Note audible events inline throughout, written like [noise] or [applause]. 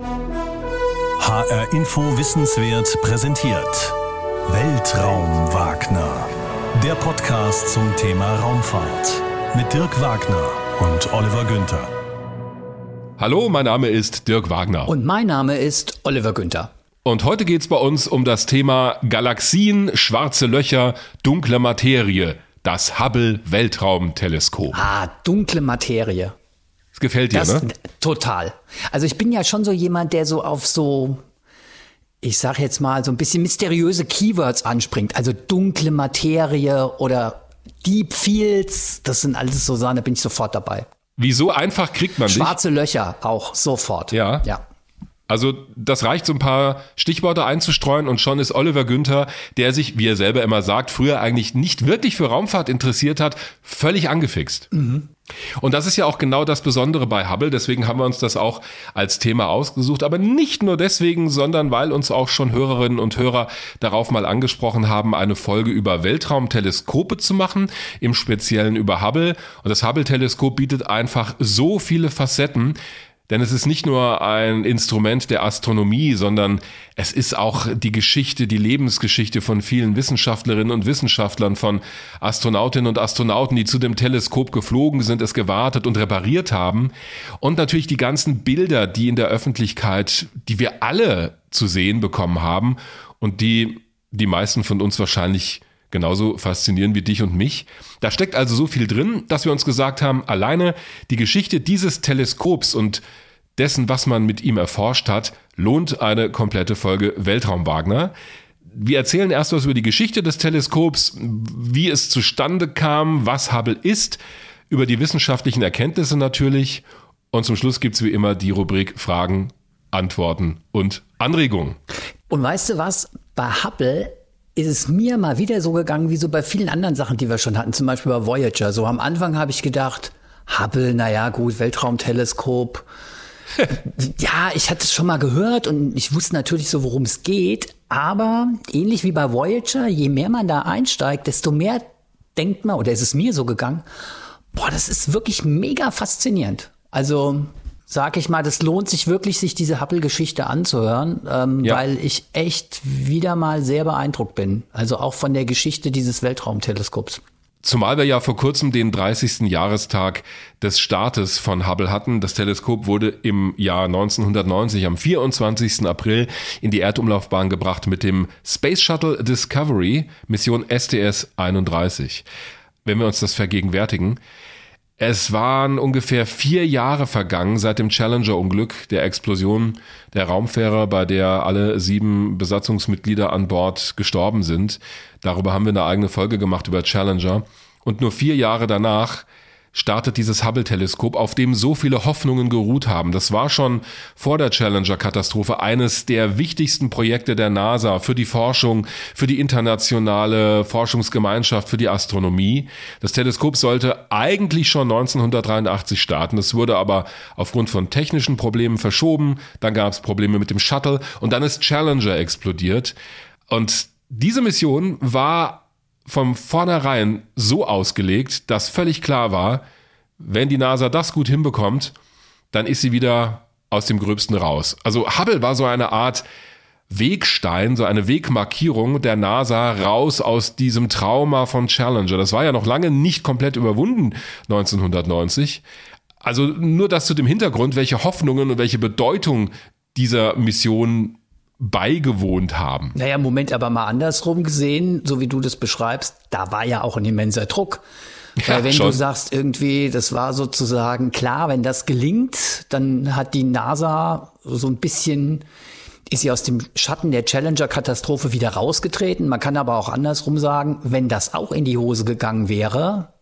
HR Info Wissenswert präsentiert Weltraum Wagner. Der Podcast zum Thema Raumfahrt mit Dirk Wagner und Oliver Günther. Hallo, mein Name ist Dirk Wagner. Und mein Name ist Oliver Günther. Und heute geht es bei uns um das Thema Galaxien, schwarze Löcher, dunkle Materie. Das Hubble Weltraumteleskop. Ah, dunkle Materie. Das gefällt dir, Das, ne? Total. Also ich bin ja schon so jemand, der so auf so, ich sag jetzt mal, so ein bisschen mysteriöse Keywords anspringt. Also dunkle Materie oder Deep Fields, das sind alles so Sachen, da bin ich sofort dabei. Wieso einfach kriegt man dich? Schwarze Löcher auch sofort. Ja. Ja. Also das reicht, so ein paar Stichworte einzustreuen und schon ist Oliver Günther, der sich, wie er selber immer sagt, früher eigentlich nicht wirklich für Raumfahrt interessiert hat, völlig angefixt. Und das ist ja auch genau das Besondere bei Hubble, deswegen haben wir uns das auch als Thema ausgesucht, aber nicht nur deswegen, sondern weil uns auch schon Hörerinnen und Hörer darauf mal angesprochen haben, eine Folge über Weltraumteleskope zu machen, im Speziellen über Hubble. Und das Hubble-Teleskop bietet einfach so viele Facetten, denn es ist nicht nur ein Instrument der Astronomie, sondern es ist auch die Geschichte, die Lebensgeschichte von vielen Wissenschaftlerinnen und Wissenschaftlern, von Astronautinnen und Astronauten, die zu dem Teleskop geflogen sind, es gewartet und repariert haben. Und natürlich die ganzen Bilder, die in der Öffentlichkeit, die wir alle zu sehen bekommen haben und die die meisten von uns wahrscheinlich genauso faszinieren wie dich und mich. Da steckt also so viel drin, dass wir uns gesagt haben, alleine die Geschichte dieses Teleskops und dessen, was man mit ihm erforscht hat, lohnt eine komplette Folge Weltraum Wagner. Wir erzählen erst was über die Geschichte des Teleskops, wie es zustande kam, was Hubble ist, über die wissenschaftlichen Erkenntnisse natürlich und zum Schluss gibt's wie immer die Rubrik Fragen, Antworten und Anregungen. Und weißt du was? Bei Hubble ist es mir mal wieder so gegangen, wie so bei vielen anderen Sachen, die wir schon hatten, zum Beispiel bei Voyager. So am Anfang habe ich gedacht, Hubble, naja, gut, Weltraumteleskop. [laughs] ja, ich hatte es schon mal gehört und ich wusste natürlich so, worum es geht. Aber ähnlich wie bei Voyager, je mehr man da einsteigt, desto mehr denkt man, oder ist es mir so gegangen, boah, das ist wirklich mega faszinierend. Also sag ich mal, das lohnt sich wirklich, sich diese Hubble-Geschichte anzuhören, ähm, Ja. weil ich echt wieder mal sehr beeindruckt bin. Also auch von der Geschichte dieses Weltraumteleskops. Zumal wir ja vor kurzem den 30. Jahrestag des Startes von Hubble hatten. Das Teleskop wurde im Jahr 1990 am 24. April in die Erdumlaufbahn gebracht mit dem Space Shuttle Discovery Mission STS-31. Wenn wir uns das vergegenwärtigen, es waren ungefähr vier Jahre vergangen seit dem Challenger-Unglück, der Explosion der Raumfähre, bei der alle sieben Besatzungsmitglieder an Bord gestorben sind. Darüber haben wir eine eigene Folge gemacht über Challenger. Und nur vier Jahre danach startet dieses Hubble-Teleskop, auf dem so viele Hoffnungen geruht haben. Das war schon vor der Challenger-Katastrophe eines der wichtigsten Projekte der NASA für die Forschung, für die internationale Forschungsgemeinschaft, für die Astronomie. Das Teleskop sollte eigentlich schon 1983 starten. Es wurde aber aufgrund von technischen Problemen verschoben. Dann gab es Probleme mit dem Shuttle und dann ist Challenger explodiert. Und diese Mission war von vornherein so ausgelegt, dass völlig klar war, wenn die NASA das gut hinbekommt, dann ist sie wieder aus dem Gröbsten raus. Also Hubble war so eine Art Wegstein, so eine Wegmarkierung der NASA raus aus diesem Trauma von Challenger. Das war ja noch lange nicht komplett überwunden 1990. Also nur das zu dem Hintergrund, welche Hoffnungen und welche Bedeutung dieser Mission beigewohnt haben. Naja, Moment, aber mal andersrum gesehen, so wie du das beschreibst, da war ja auch ein immenser Druck. Ja, Weil wenn schon. du sagst, irgendwie, das war sozusagen klar, wenn das gelingt, dann hat die NASA so ein bisschen, ist sie aus dem Schatten der Challenger-Katastrophe wieder rausgetreten. Man kann aber auch andersrum sagen, wenn das auch in die Hose gegangen wäre,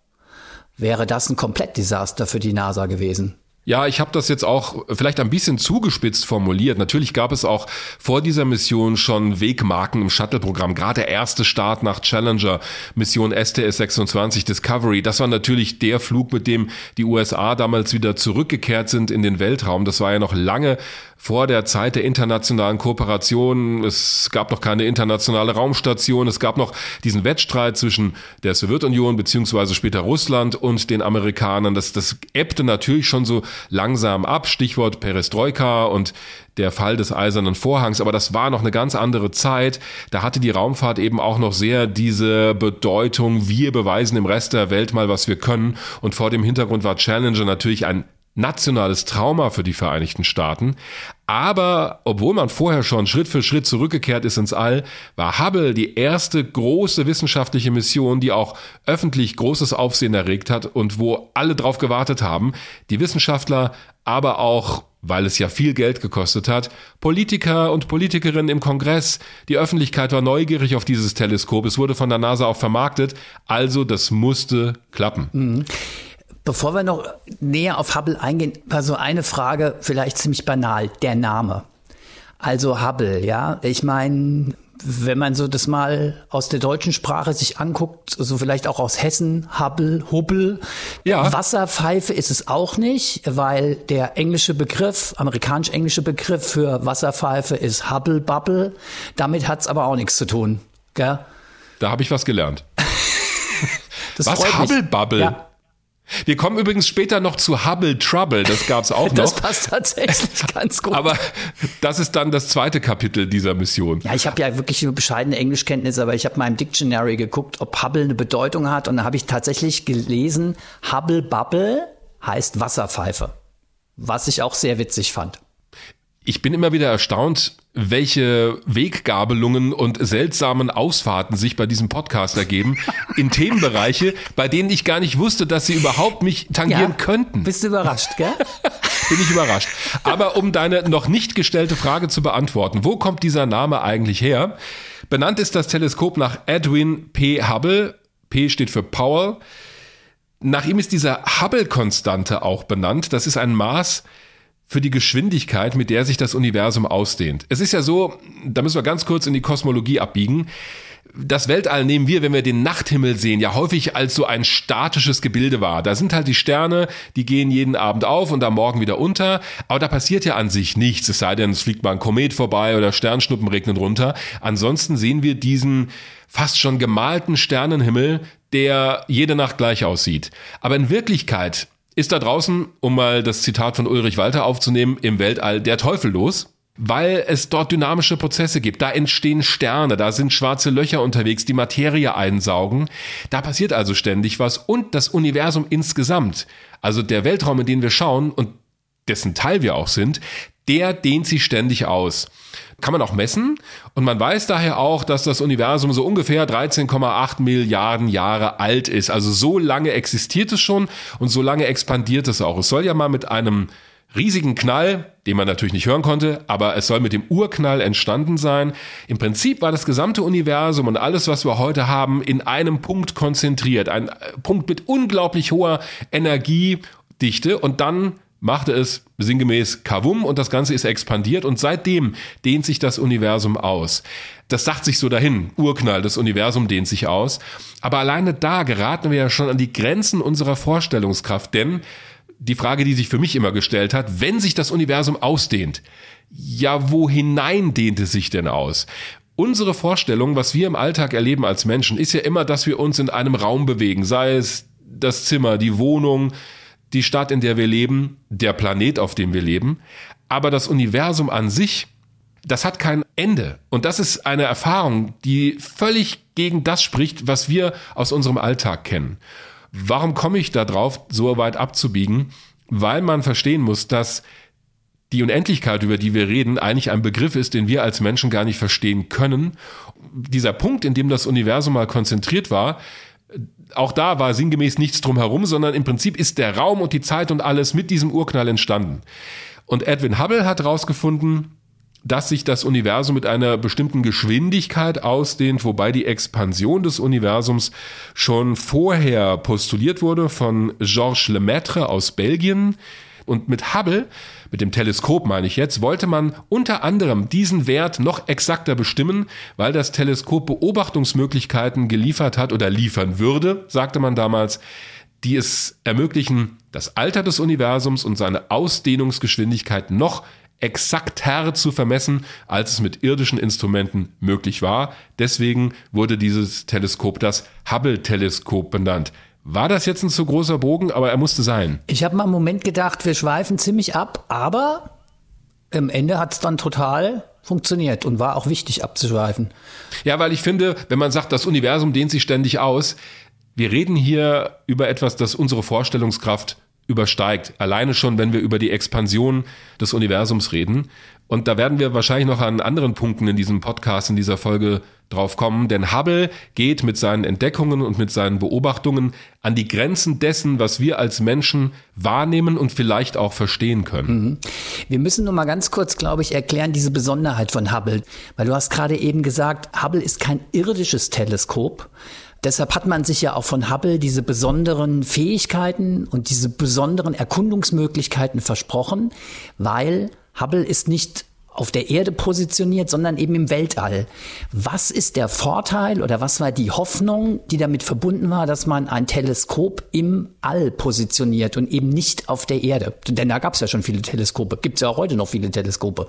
wäre das ein Komplettdesaster für die NASA gewesen. Ja, ich habe das jetzt auch vielleicht ein bisschen zugespitzt formuliert. Natürlich gab es auch vor dieser Mission schon Wegmarken im Shuttle-Programm. Gerade der erste Start nach Challenger, Mission STS-26 Discovery. Das war natürlich der Flug, mit dem die USA damals wieder zurückgekehrt sind in den Weltraum. Das war ja noch lange vor der Zeit der internationalen Kooperation. Es gab noch keine internationale Raumstation. Es gab noch diesen Wettstreit zwischen der Sowjetunion beziehungsweise später Russland und den Amerikanern. Das, das ebbte natürlich schon so langsam ab. Stichwort Perestroika und der Fall des Eisernen Vorhangs, aber das war noch eine ganz andere Zeit. Da hatte die Raumfahrt eben auch noch sehr diese Bedeutung, wir beweisen im Rest der Welt mal, was wir können. Und vor dem Hintergrund war Challenger natürlich ein nationales Trauma für die Vereinigten Staaten. Aber obwohl man vorher schon Schritt für Schritt zurückgekehrt ist ins All, war Hubble die erste große wissenschaftliche Mission, die auch öffentlich großes Aufsehen erregt hat und wo alle drauf gewartet haben. Die Wissenschaftler, aber auch weil es ja viel Geld gekostet hat, Politiker und Politikerinnen im Kongress, die Öffentlichkeit war neugierig auf dieses Teleskop, es wurde von der NASA auch vermarktet, also das musste klappen. Bevor wir noch näher auf Hubble eingehen, war so eine Frage, vielleicht ziemlich banal, der Name. Also Hubble, ja. Ich meine, wenn man so das mal aus der deutschen Sprache sich anguckt, so vielleicht auch aus Hessen, Hubble, Hubbel. Ja. Wasserpfeife ist es auch nicht, weil der englische Begriff, amerikanisch-englische Begriff für Wasserpfeife ist Hubble Bubble. Damit hat's aber auch nichts zu tun. Gell? Da habe ich was gelernt. [laughs] was Hubble Bubble? Ja. Wir kommen übrigens später noch zu Hubble Trouble, das gab's auch [laughs] noch. Das passt tatsächlich [laughs] ganz gut. Aber das ist dann das zweite Kapitel dieser Mission. Ja, ich habe ja wirklich nur bescheidene Englischkenntnisse, aber ich habe mal im Dictionary geguckt, ob Hubble eine Bedeutung hat und da habe ich tatsächlich gelesen, Hubble Bubble heißt Wasserpfeife, was ich auch sehr witzig fand. Ich bin immer wieder erstaunt, welche Weggabelungen und seltsamen Ausfahrten sich bei diesem Podcast ergeben in Themenbereiche, bei denen ich gar nicht wusste, dass sie überhaupt mich tangieren ja, könnten. Bist du überrascht, gell? [laughs] Bin ich überrascht. Aber um deine noch nicht gestellte Frage zu beantworten, wo kommt dieser Name eigentlich her? Benannt ist das Teleskop nach Edwin P. Hubble. P steht für Powell. Nach ihm ist dieser Hubble-Konstante auch benannt. Das ist ein Maß, für die Geschwindigkeit, mit der sich das Universum ausdehnt. Es ist ja so, da müssen wir ganz kurz in die Kosmologie abbiegen. Das Weltall nehmen wir, wenn wir den Nachthimmel sehen, ja häufig als so ein statisches Gebilde wahr. Da sind halt die Sterne, die gehen jeden Abend auf und am Morgen wieder unter. Aber da passiert ja an sich nichts, es sei denn, es fliegt mal ein Komet vorbei oder Sternschnuppen regnen runter. Ansonsten sehen wir diesen fast schon gemalten Sternenhimmel, der jede Nacht gleich aussieht. Aber in Wirklichkeit ist da draußen, um mal das Zitat von Ulrich Walter aufzunehmen, im Weltall der Teufel los, weil es dort dynamische Prozesse gibt. Da entstehen Sterne, da sind schwarze Löcher unterwegs, die Materie einsaugen. Da passiert also ständig was und das Universum insgesamt, also der Weltraum, in den wir schauen und dessen Teil wir auch sind, der dehnt sich ständig aus. Kann man auch messen und man weiß daher auch, dass das Universum so ungefähr 13,8 Milliarden Jahre alt ist. Also so lange existiert es schon und so lange expandiert es auch. Es soll ja mal mit einem riesigen Knall, den man natürlich nicht hören konnte, aber es soll mit dem Urknall entstanden sein. Im Prinzip war das gesamte Universum und alles, was wir heute haben, in einem Punkt konzentriert. Ein Punkt mit unglaublich hoher Energiedichte und dann machte es sinngemäß Kavum und das Ganze ist expandiert und seitdem dehnt sich das Universum aus. Das sagt sich so dahin, Urknall, das Universum dehnt sich aus. Aber alleine da geraten wir ja schon an die Grenzen unserer Vorstellungskraft, denn die Frage, die sich für mich immer gestellt hat, wenn sich das Universum ausdehnt, ja, wo hinein dehnt es sich denn aus? Unsere Vorstellung, was wir im Alltag erleben als Menschen, ist ja immer, dass wir uns in einem Raum bewegen, sei es das Zimmer, die Wohnung, die Stadt, in der wir leben, der Planet, auf dem wir leben. Aber das Universum an sich, das hat kein Ende. Und das ist eine Erfahrung, die völlig gegen das spricht, was wir aus unserem Alltag kennen. Warum komme ich da drauf, so weit abzubiegen? Weil man verstehen muss, dass die Unendlichkeit, über die wir reden, eigentlich ein Begriff ist, den wir als Menschen gar nicht verstehen können. Dieser Punkt, in dem das Universum mal konzentriert war, auch da war sinngemäß nichts drumherum, sondern im Prinzip ist der Raum und die Zeit und alles mit diesem Urknall entstanden. Und Edwin Hubble hat herausgefunden, dass sich das Universum mit einer bestimmten Geschwindigkeit ausdehnt, wobei die Expansion des Universums schon vorher postuliert wurde von Georges Lemaitre aus Belgien. Und mit Hubble, mit dem Teleskop meine ich jetzt, wollte man unter anderem diesen Wert noch exakter bestimmen, weil das Teleskop Beobachtungsmöglichkeiten geliefert hat oder liefern würde, sagte man damals, die es ermöglichen, das Alter des Universums und seine Ausdehnungsgeschwindigkeit noch exakter zu vermessen, als es mit irdischen Instrumenten möglich war. Deswegen wurde dieses Teleskop das Hubble-Teleskop benannt. War das jetzt ein zu großer Bogen, aber er musste sein. Ich habe mal einen Moment gedacht, wir schweifen ziemlich ab, aber am Ende hat es dann total funktioniert und war auch wichtig abzuschweifen. Ja, weil ich finde, wenn man sagt, das Universum dehnt sich ständig aus, wir reden hier über etwas, das unsere Vorstellungskraft übersteigt. Alleine schon, wenn wir über die Expansion des Universums reden. Und da werden wir wahrscheinlich noch an anderen Punkten in diesem Podcast, in dieser Folge drauf kommen, denn Hubble geht mit seinen Entdeckungen und mit seinen Beobachtungen an die Grenzen dessen, was wir als Menschen wahrnehmen und vielleicht auch verstehen können. Mhm. Wir müssen nur mal ganz kurz, glaube ich, erklären diese Besonderheit von Hubble, weil du hast gerade eben gesagt, Hubble ist kein irdisches Teleskop, Deshalb hat man sich ja auch von Hubble diese besonderen Fähigkeiten und diese besonderen Erkundungsmöglichkeiten versprochen, weil Hubble ist nicht auf der Erde positioniert, sondern eben im Weltall. Was ist der Vorteil oder was war die Hoffnung, die damit verbunden war, dass man ein Teleskop im All positioniert und eben nicht auf der Erde? Denn da gab es ja schon viele Teleskope. Gibt es ja auch heute noch viele Teleskope.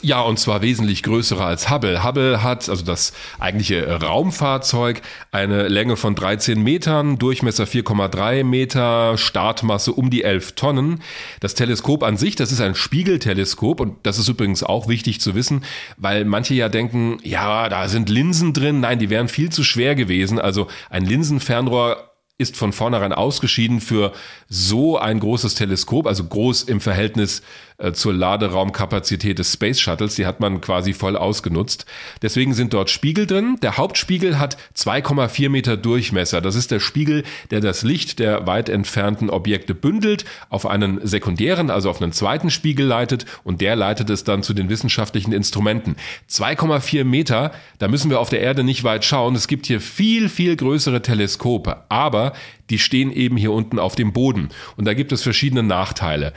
Ja, und zwar wesentlich größere als Hubble. Hubble hat, also das eigentliche Raumfahrzeug, eine Länge von 13 Metern, Durchmesser 4,3 Meter, Startmasse um die 11 Tonnen. Das Teleskop an sich, das ist ein Spiegelteleskop und das ist übrigens auch wichtig zu wissen, weil manche ja denken, ja, da sind Linsen drin. Nein, die wären viel zu schwer gewesen. Also ein Linsenfernrohr ist von vornherein ausgeschieden für so ein großes Teleskop, also groß im Verhältnis äh, zur Laderaumkapazität des Space Shuttles. Die hat man quasi voll ausgenutzt. Deswegen sind dort Spiegel drin. Der Hauptspiegel hat 2,4 Meter Durchmesser. Das ist der Spiegel, der das Licht der weit entfernten Objekte bündelt, auf einen sekundären, also auf einen zweiten Spiegel leitet und der leitet es dann zu den wissenschaftlichen Instrumenten. 2,4 Meter, da müssen wir auf der Erde nicht weit schauen. Es gibt hier viel, viel größere Teleskope, aber die stehen eben hier unten auf dem Boden. Und da gibt es verschiedene Nachteile.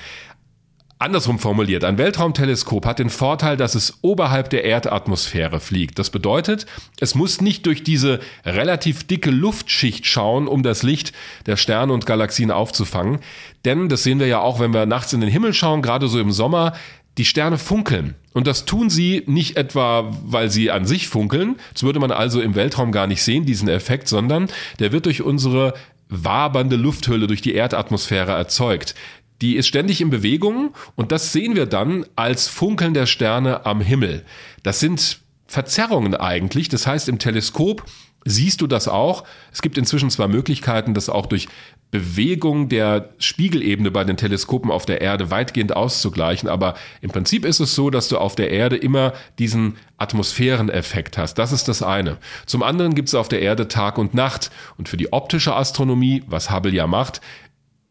Andersrum formuliert, ein Weltraumteleskop hat den Vorteil, dass es oberhalb der Erdatmosphäre fliegt. Das bedeutet, es muss nicht durch diese relativ dicke Luftschicht schauen, um das Licht der Sterne und Galaxien aufzufangen. Denn, das sehen wir ja auch, wenn wir nachts in den Himmel schauen, gerade so im Sommer, die Sterne funkeln. Und das tun sie nicht etwa, weil sie an sich funkeln. Das würde man also im Weltraum gar nicht sehen, diesen Effekt, sondern der wird durch unsere wabernde Lufthülle durch die Erdatmosphäre erzeugt. Die ist ständig in Bewegung und das sehen wir dann als Funkeln der Sterne am Himmel. Das sind Verzerrungen eigentlich. Das heißt, im Teleskop siehst du das auch. Es gibt inzwischen zwar Möglichkeiten, das auch durch Bewegung der Spiegelebene bei den Teleskopen auf der Erde weitgehend auszugleichen, aber im Prinzip ist es so, dass du auf der Erde immer diesen Atmosphäreneffekt hast. Das ist das eine. Zum anderen gibt es auf der Erde Tag und Nacht und für die optische Astronomie, was Hubble ja macht,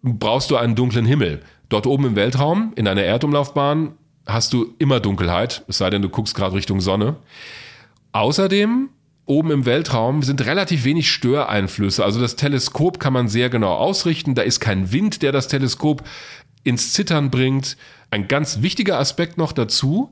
brauchst du einen dunklen Himmel. Dort oben im Weltraum, in einer Erdumlaufbahn, hast du immer Dunkelheit, es sei denn, du guckst gerade Richtung Sonne. Außerdem, oben im Weltraum sind relativ wenig Störeinflüsse. Also das Teleskop kann man sehr genau ausrichten. Da ist kein Wind, der das Teleskop ins Zittern bringt. Ein ganz wichtiger Aspekt noch dazu.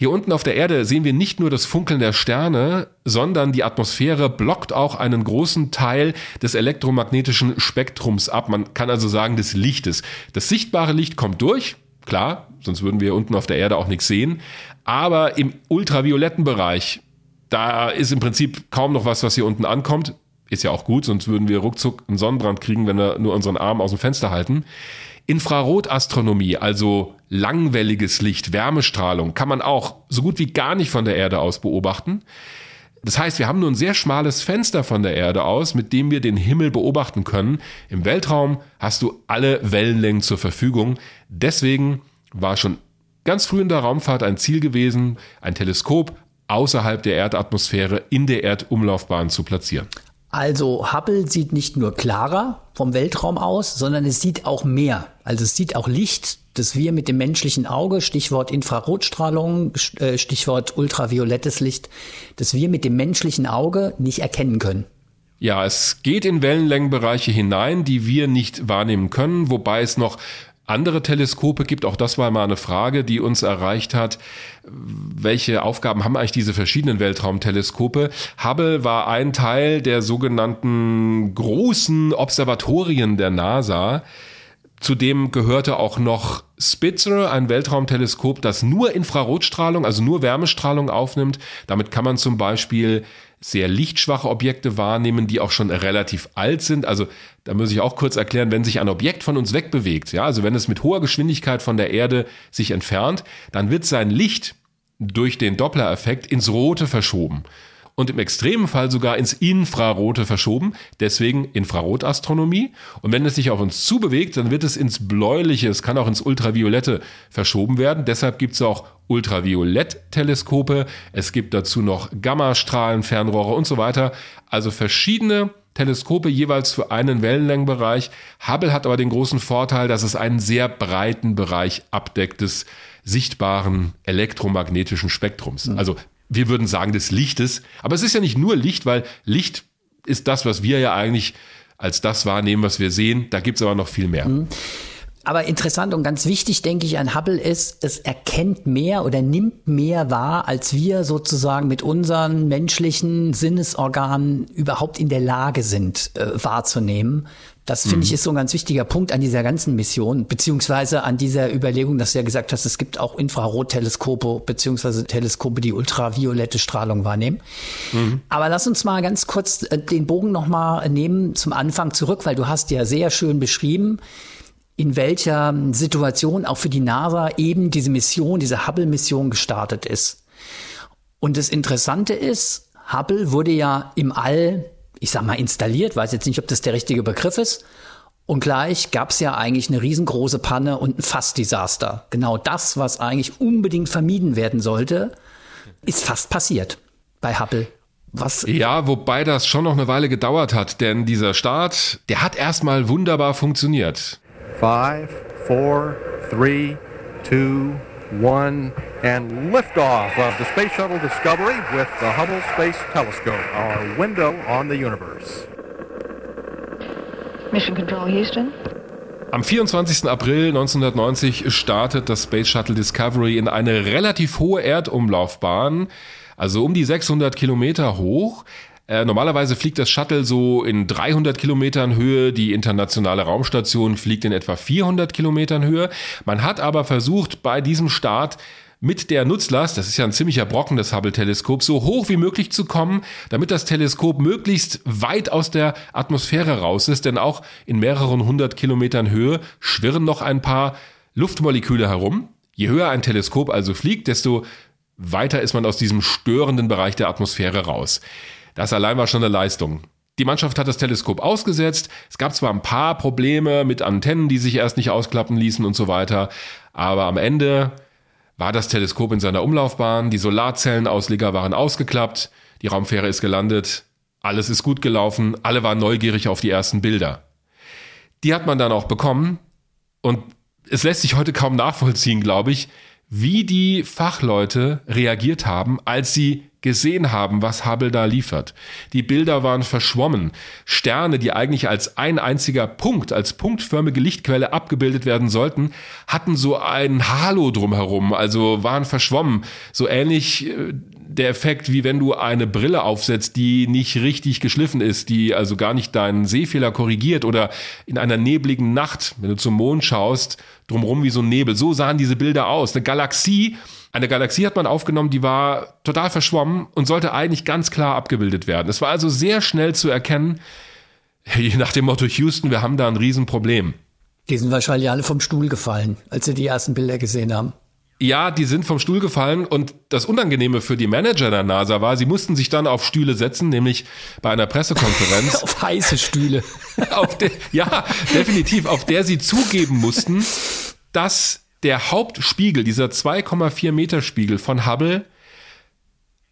Hier unten auf der Erde sehen wir nicht nur das Funkeln der Sterne, sondern die Atmosphäre blockt auch einen großen Teil des elektromagnetischen Spektrums ab. Man kann also sagen des Lichtes. Das sichtbare Licht kommt durch, klar, sonst würden wir unten auf der Erde auch nichts sehen. Aber im ultravioletten Bereich, da ist im Prinzip kaum noch was, was hier unten ankommt. Ist ja auch gut, sonst würden wir ruckzuck einen Sonnenbrand kriegen, wenn wir nur unseren Arm aus dem Fenster halten. Infrarotastronomie, also langwelliges Licht, Wärmestrahlung, kann man auch so gut wie gar nicht von der Erde aus beobachten. Das heißt, wir haben nur ein sehr schmales Fenster von der Erde aus, mit dem wir den Himmel beobachten können. Im Weltraum hast du alle Wellenlängen zur Verfügung. Deswegen war schon ganz früh in der Raumfahrt ein Ziel gewesen, ein Teleskop außerhalb der Erdatmosphäre in der Erdumlaufbahn zu platzieren. Also Hubble sieht nicht nur klarer vom Weltraum aus, sondern es sieht auch mehr. Also es sieht auch Licht, das wir mit dem menschlichen Auge, Stichwort Infrarotstrahlung, äh, Stichwort ultraviolettes Licht, das wir mit dem menschlichen Auge nicht erkennen können. Ja, es geht in Wellenlängenbereiche hinein, die wir nicht wahrnehmen können, wobei es noch andere Teleskope gibt. Auch das war mal eine Frage, die uns erreicht hat. Welche Aufgaben haben eigentlich diese verschiedenen Weltraumteleskope? Hubble war ein Teil der sogenannten großen Observatorien der NASA. Zudem gehörte auch noch Spitzer, ein Weltraumteleskop, das nur Infrarotstrahlung, also nur Wärmestrahlung aufnimmt. Damit kann man zum Beispiel sehr lichtschwache Objekte wahrnehmen, die auch schon relativ alt sind. Also da muss ich auch kurz erklären, wenn sich ein Objekt von uns wegbewegt, ja, also wenn es mit hoher Geschwindigkeit von der Erde sich entfernt, dann wird sein Licht durch den Doppler-Effekt ins Rote verschoben und im extremen Fall sogar ins Infrarote verschoben, deswegen Infrarotastronomie. Und wenn es sich auf uns zubewegt, dann wird es ins Bläuliche, es kann auch ins Ultraviolette verschoben werden. Deshalb gibt es auch Ultraviolett-Teleskope, es gibt dazu noch Gammastrahlen, Fernrohre und so weiter. Also verschiedene Teleskope jeweils für einen Wellenlängenbereich. Hubble hat aber den großen Vorteil, dass es einen sehr breiten Bereich abdeckt des sichtbaren elektromagnetischen Spektrums. Mhm. Also wir würden sagen des Lichtes. Aber es ist ja nicht nur Licht, weil Licht ist das, was wir ja eigentlich als das wahrnehmen, was wir sehen. Da gibt es aber noch viel mehr. Mhm. Aber interessant und ganz wichtig, denke ich, an Hubble ist, es erkennt mehr oder nimmt mehr wahr, als wir sozusagen mit unseren menschlichen Sinnesorganen überhaupt in der Lage sind äh, wahrzunehmen. Das finde mhm. ich ist so ein ganz wichtiger Punkt an dieser ganzen Mission, beziehungsweise an dieser Überlegung, dass du ja gesagt hast, es gibt auch Infrarotteleskope, beziehungsweise Teleskope, die ultraviolette Strahlung wahrnehmen. Mhm. Aber lass uns mal ganz kurz äh, den Bogen nochmal nehmen zum Anfang zurück, weil du hast ja sehr schön beschrieben, in welcher Situation auch für die NASA eben diese Mission, diese Hubble-Mission gestartet ist. Und das Interessante ist, Hubble wurde ja im All ich sag mal, installiert, weiß jetzt nicht, ob das der richtige Begriff ist. Und gleich gab es ja eigentlich eine riesengroße Panne und ein Fassdesaster. Genau das, was eigentlich unbedingt vermieden werden sollte, ist fast passiert bei Hubble. Was? Ja, wobei das schon noch eine Weile gedauert hat, denn dieser Start, der hat erstmal wunderbar funktioniert. Five, four, three, two, one, and liftoff of the Space Shuttle Discovery with the Hubble Space Telescope, our window on the universe. Mission Control Houston. Am 24. April 1990 startet das Space Shuttle Discovery in eine relativ hohe Erdumlaufbahn, also um die 600 Kilometer hoch. Äh, normalerweise fliegt das Shuttle so in 300 Kilometern Höhe, die internationale Raumstation fliegt in etwa 400 Kilometern Höhe. Man hat aber versucht, bei diesem Start mit der Nutzlast, das ist ja ein ziemlicher Brocken des Hubble-Teleskops, so hoch wie möglich zu kommen, damit das Teleskop möglichst weit aus der Atmosphäre raus ist, denn auch in mehreren hundert Kilometern Höhe schwirren noch ein paar Luftmoleküle herum. Je höher ein Teleskop also fliegt, desto weiter ist man aus diesem störenden Bereich der Atmosphäre raus. Das allein war schon eine Leistung. Die Mannschaft hat das Teleskop ausgesetzt. Es gab zwar ein paar Probleme mit Antennen, die sich erst nicht ausklappen ließen und so weiter, aber am Ende war das Teleskop in seiner Umlaufbahn, die Solarzellenausleger waren ausgeklappt, die Raumfähre ist gelandet, alles ist gut gelaufen, alle waren neugierig auf die ersten Bilder. Die hat man dann auch bekommen und es lässt sich heute kaum nachvollziehen, glaube ich, wie die Fachleute reagiert haben, als sie gesehen haben, was Hubble da liefert. Die Bilder waren verschwommen. Sterne, die eigentlich als ein einziger Punkt, als punktförmige Lichtquelle abgebildet werden sollten, hatten so ein Halo drumherum, also waren verschwommen. So ähnlich äh, der Effekt, wie wenn du eine Brille aufsetzt, die nicht richtig geschliffen ist, die also gar nicht deinen Sehfehler korrigiert oder in einer nebligen Nacht, wenn du zum Mond schaust, drumherum wie so ein Nebel. So sahen diese Bilder aus. Eine Galaxie, eine Galaxie hat man aufgenommen, die war total verschwommen und sollte eigentlich ganz klar abgebildet werden. Es war also sehr schnell zu erkennen, [laughs] nach dem Motto Houston, wir haben da ein Riesenproblem. Die sind wahrscheinlich alle vom Stuhl gefallen, als sie die ersten Bilder gesehen haben. Ja, die sind vom Stuhl gefallen und das Unangenehme für die Manager der NASA war, sie mussten sich dann auf Stühle setzen, nämlich bei einer Pressekonferenz. [laughs] auf heiße Stühle. [laughs] auf der, ja, definitiv, auf der sie zugeben mussten, dass der Hauptspiegel, dieser 2,4 Meter Spiegel von Hubble,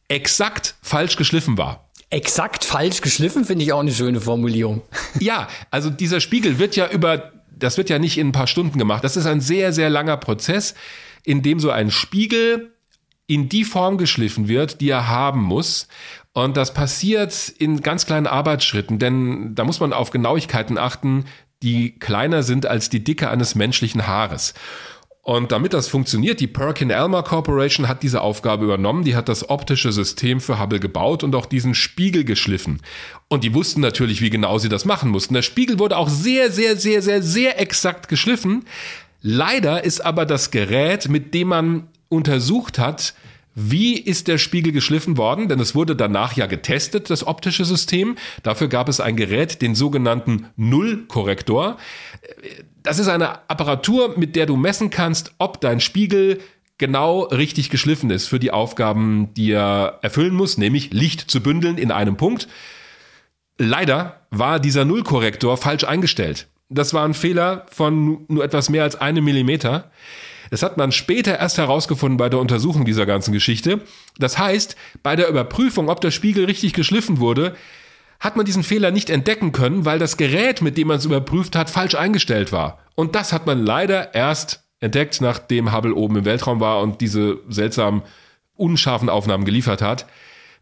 exakt falsch geschliffen war. Exakt falsch geschliffen finde ich auch eine schöne Formulierung. [laughs] Ja, also dieser Spiegel wird ja über, das wird ja nicht in ein paar Stunden gemacht. Das ist ein sehr, sehr langer Prozess, in dem so ein Spiegel in die Form geschliffen wird, die er haben muss. Und das passiert in ganz kleinen Arbeitsschritten, denn da muss man auf Genauigkeiten achten, die kleiner sind als die Dicke eines menschlichen Haares. Und damit das funktioniert, die Perkin-Elmer Corporation hat diese Aufgabe übernommen. Die hat das optische System für Hubble gebaut und auch diesen Spiegel geschliffen. Und die wussten natürlich, wie genau sie das machen mussten. Der Spiegel wurde auch sehr, sehr, sehr, sehr, sehr exakt geschliffen. Leider ist aber das Gerät, mit dem man untersucht hat, Wie ist der Spiegel geschliffen worden? Denn es wurde danach ja getestet, das optische System. Dafür gab es ein Gerät, den sogenannten Nullkorrektor. Das ist eine Apparatur, mit der du messen kannst, ob dein Spiegel genau richtig geschliffen ist für die Aufgaben, die er erfüllen muss, nämlich Licht zu bündeln in einem Punkt. Leider war dieser Nullkorrektor falsch eingestellt. Das war ein Fehler von nur etwas mehr als einem Millimeter. Das hat man später erst herausgefunden bei der Untersuchung dieser ganzen Geschichte. Das heißt, bei der Überprüfung, ob der Spiegel richtig geschliffen wurde, hat man diesen Fehler nicht entdecken können, weil das Gerät, mit dem man es überprüft hat, falsch eingestellt war. Und das hat man leider erst entdeckt, nachdem Hubble oben im Weltraum war und diese seltsamen, unscharfen Aufnahmen geliefert hat.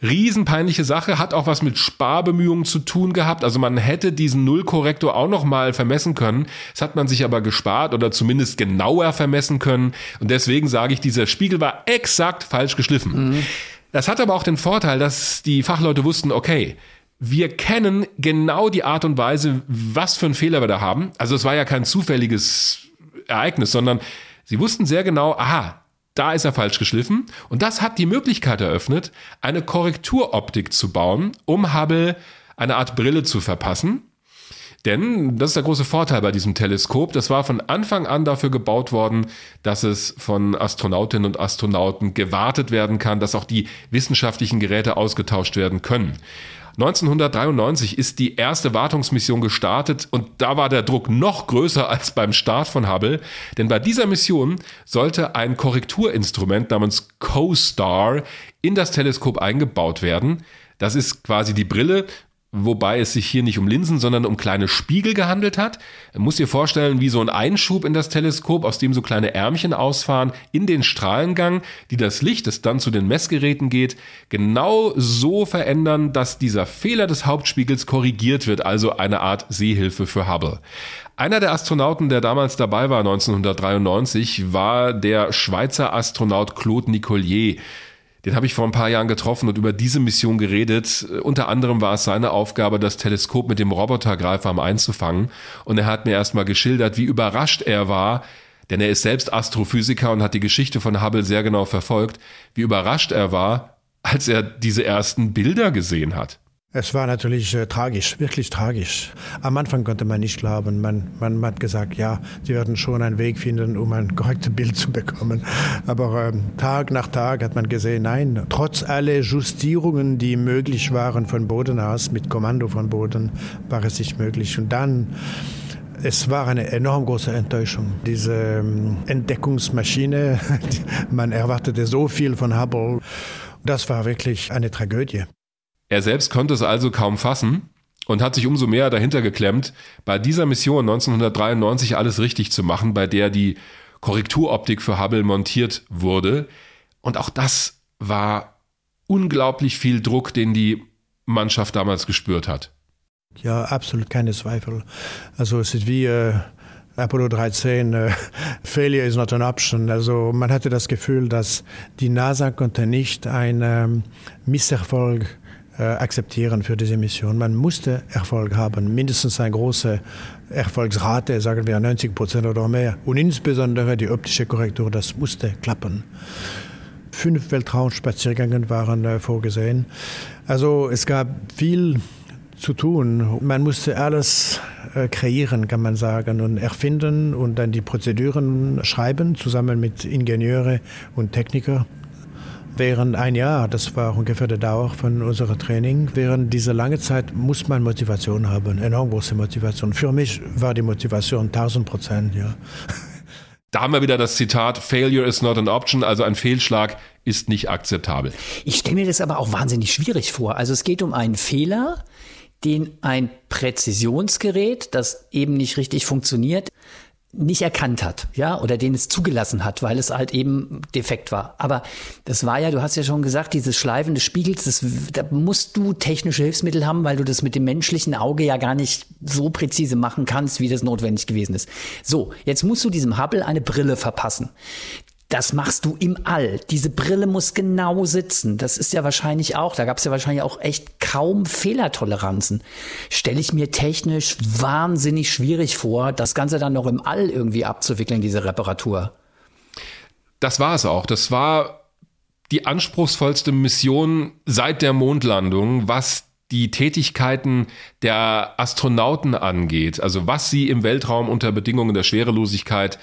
Riesenpeinliche Sache, hat auch was mit Sparbemühungen zu tun gehabt. Also man hätte diesen Nullkorrektor auch noch mal vermessen können. Das hat man sich aber gespart oder zumindest genauer vermessen können. Und deswegen sage ich, dieser Spiegel war exakt falsch geschliffen. Mhm. Das hat aber auch den Vorteil, dass die Fachleute wussten, okay, wir kennen genau die Art und Weise, was für einen Fehler wir da haben. Also es war ja kein zufälliges Ereignis, sondern sie wussten sehr genau, aha, da ist er falsch geschliffen. Und das hat die Möglichkeit eröffnet, eine Korrekturoptik zu bauen, um Hubble eine Art Brille zu verpassen. Denn das ist der große Vorteil bei diesem Teleskop. Das war von Anfang an dafür gebaut worden, dass es von Astronautinnen und Astronauten gewartet werden kann, dass auch die wissenschaftlichen Geräte ausgetauscht werden können. 1993 ist die erste Wartungsmission gestartet und da war der Druck noch größer als beim Start von Hubble, denn bei dieser Mission sollte ein Korrekturinstrument namens CoStar in das Teleskop eingebaut werden. Das ist quasi die Brille, wobei es sich hier nicht um Linsen, sondern um kleine Spiegel gehandelt hat. Muss dir vorstellen, wie so ein Einschub in das Teleskop, aus dem so kleine Ärmchen ausfahren in den Strahlengang, die das Licht, das dann zu den Messgeräten geht, genau so verändern, dass dieser Fehler des Hauptspiegels korrigiert wird, also eine Art Sehhilfe für Hubble. Einer der Astronauten, der damals dabei war, 1993, war der Schweizer Astronaut Claude Nicollier. Den habe ich vor ein paar Jahren getroffen und über diese Mission geredet. Unter anderem war es seine Aufgabe, das Teleskop mit dem Robotergreifarm einzufangen. Und er hat mir erstmal geschildert, wie überrascht er war, denn er ist selbst Astrophysiker und hat die Geschichte von Hubble sehr genau verfolgt, wie überrascht er war, als er diese ersten Bilder gesehen hat. Es war natürlich äh, tragisch, wirklich tragisch. Am Anfang konnte man nicht glauben. Man, man, hat gesagt, ja, sie werden schon einen Weg finden, um ein korrektes Bild zu bekommen. Aber ähm, Tag nach Tag hat man gesehen, nein, trotz aller Justierungen, die möglich waren von Boden aus, mit Kommando von Boden, war es nicht möglich. Und dann es war eine enorm große Enttäuschung. Diese ähm, Entdeckungsmaschine, [laughs] man erwartete so viel von Hubble. Das war wirklich eine Tragödie. Er selbst konnte es also kaum fassen und hat sich umso mehr dahinter geklemmt, bei dieser Mission 1993 alles richtig zu machen, bei der die Korrekturoptik für Hubble montiert wurde. Und auch das war unglaublich viel Druck, den die Mannschaft damals gespürt hat. Ja, absolut keine Zweifel. Also es ist wie äh, Apollo 13, äh, [laughs] Failure is not an option. Also man hatte das Gefühl, dass die NASA konnte nicht einen ähm, Misserfolg akzeptieren für diese Mission. Man musste Erfolg haben, mindestens eine große Erfolgsrate, sagen wir 90 Prozent oder mehr. Und insbesondere die optische Korrektur, das musste klappen. Fünf Weltraumspaziergänge waren äh, vorgesehen. Also es gab viel zu tun. Man musste alles äh, kreieren, kann man sagen, und erfinden und dann die Prozeduren schreiben, zusammen mit Ingenieure und Techniker während ein Jahr, das war ungefähr der Dauer von unserem Training, während dieser lange Zeit muss man Motivation haben, enorm große Motivation. Für mich war die Motivation 1000 Prozent, ja. [laughs] Da haben wir wieder das Zitat, Failure is not an option, also ein Fehlschlag ist nicht akzeptabel. Ich stelle mir das aber auch wahnsinnig schwierig vor. Also es geht um einen Fehler, den ein Präzisionsgerät, das eben nicht richtig funktioniert, nicht erkannt hat, ja, oder den es zugelassen hat, weil es halt eben defekt war. Aber das war ja, du hast ja schon gesagt, dieses Schleifen des Spiegels, das, da musst du technische Hilfsmittel haben, weil du das mit dem menschlichen Auge ja gar nicht so präzise machen kannst, wie das notwendig gewesen ist. So, jetzt musst du diesem Hubble eine Brille verpassen. Das machst du im All. Diese Brille muss genau sitzen. Das ist ja wahrscheinlich auch, da gab es ja wahrscheinlich auch echt kaum Fehlertoleranzen. Stelle ich mir technisch wahnsinnig schwierig vor, das Ganze dann noch im All irgendwie abzuwickeln, diese Reparatur. Das war es auch. Das war die anspruchsvollste Mission seit der Mondlandung, was die Tätigkeiten der Astronauten angeht, also was sie im Weltraum unter Bedingungen der Schwerelosigkeit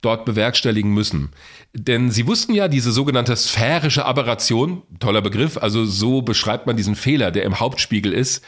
dort bewerkstelligen müssen. Denn sie wussten ja, diese sogenannte sphärische Aberration, toller Begriff, also so beschreibt man diesen Fehler, der im Hauptspiegel ist,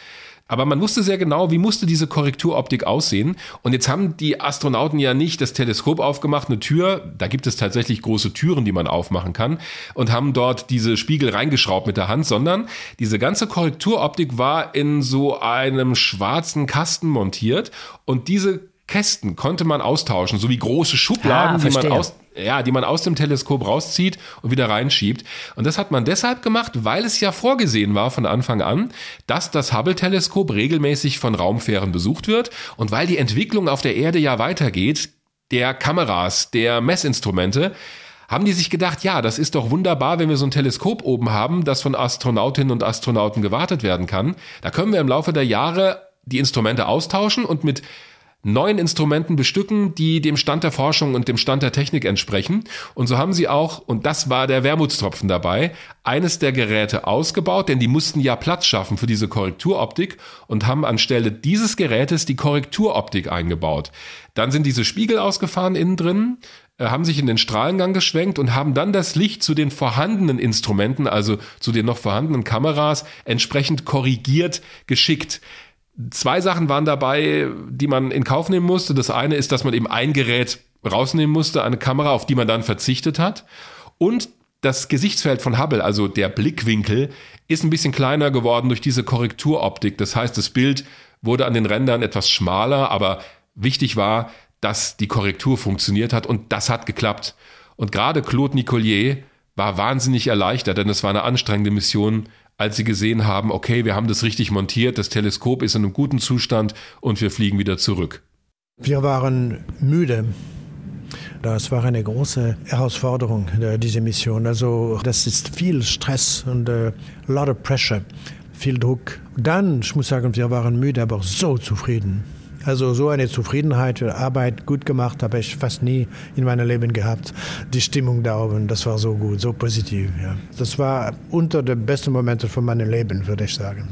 aber man wusste sehr genau, wie musste diese Korrekturoptik aussehen. Und jetzt haben die Astronauten ja nicht das Teleskop aufgemacht, eine Tür, da gibt es tatsächlich große Türen, die man aufmachen kann, und haben dort diese Spiegel reingeschraubt mit der Hand, sondern diese ganze Korrekturoptik war in so einem schwarzen Kasten montiert und diese Kästen konnte man austauschen, so wie große Schubladen, Ah, die man aus ja, die man aus dem Teleskop rauszieht und wieder reinschiebt. Und das hat man deshalb gemacht, weil es ja vorgesehen war von Anfang an, dass das Hubble-Teleskop regelmäßig von Raumfähren besucht wird und weil die Entwicklung auf der Erde ja weitergeht, der Kameras, der Messinstrumente, haben die sich gedacht, ja, das ist doch wunderbar, wenn wir so ein Teleskop oben haben, das von Astronautinnen und Astronauten gewartet werden kann. Da können wir im Laufe der Jahre die Instrumente austauschen und mit neuen Instrumenten bestücken, die dem Stand der Forschung und dem Stand der Technik entsprechen. Und so haben sie auch, und das war der Wermutstropfen dabei, eines der Geräte ausgebaut, denn die mussten ja Platz schaffen für diese Korrekturoptik und haben anstelle dieses Gerätes die Korrekturoptik eingebaut. Dann sind diese Spiegel ausgefahren innen drin, äh, haben sich in den Strahlengang geschwenkt und haben dann das Licht zu den vorhandenen Instrumenten, also zu den noch vorhandenen Kameras, entsprechend korrigiert geschickt. Zwei Sachen waren dabei, die man in Kauf nehmen musste. Das eine ist, dass man eben ein Gerät rausnehmen musste, eine Kamera, auf die man dann verzichtet hat. Und das Gesichtsfeld von Hubble, also der Blickwinkel, ist ein bisschen kleiner geworden durch diese Korrekturoptik. Das heißt, das Bild wurde an den Rändern etwas schmaler, aber wichtig war, dass die Korrektur funktioniert hat und das hat geklappt. Und gerade Claude Nicollier war wahnsinnig erleichtert, denn es war eine anstrengende Mission, als sie gesehen haben, okay, wir haben das richtig montiert, das Teleskop ist in einem guten Zustand und wir fliegen wieder zurück. Wir waren müde. Das war eine große Herausforderung, äh, diese Mission. Also das ist viel Stress und äh, lot of pressure, viel Druck. Dann, ich muss sagen, wir waren müde, aber so zufrieden. Also so eine Zufriedenheit, Arbeit gut gemacht, habe ich fast nie in meinem Leben gehabt. Die Stimmung da oben, das war so gut, so positiv. Ja. Das war unter den besten Momenten von meinem Leben, würde ich sagen.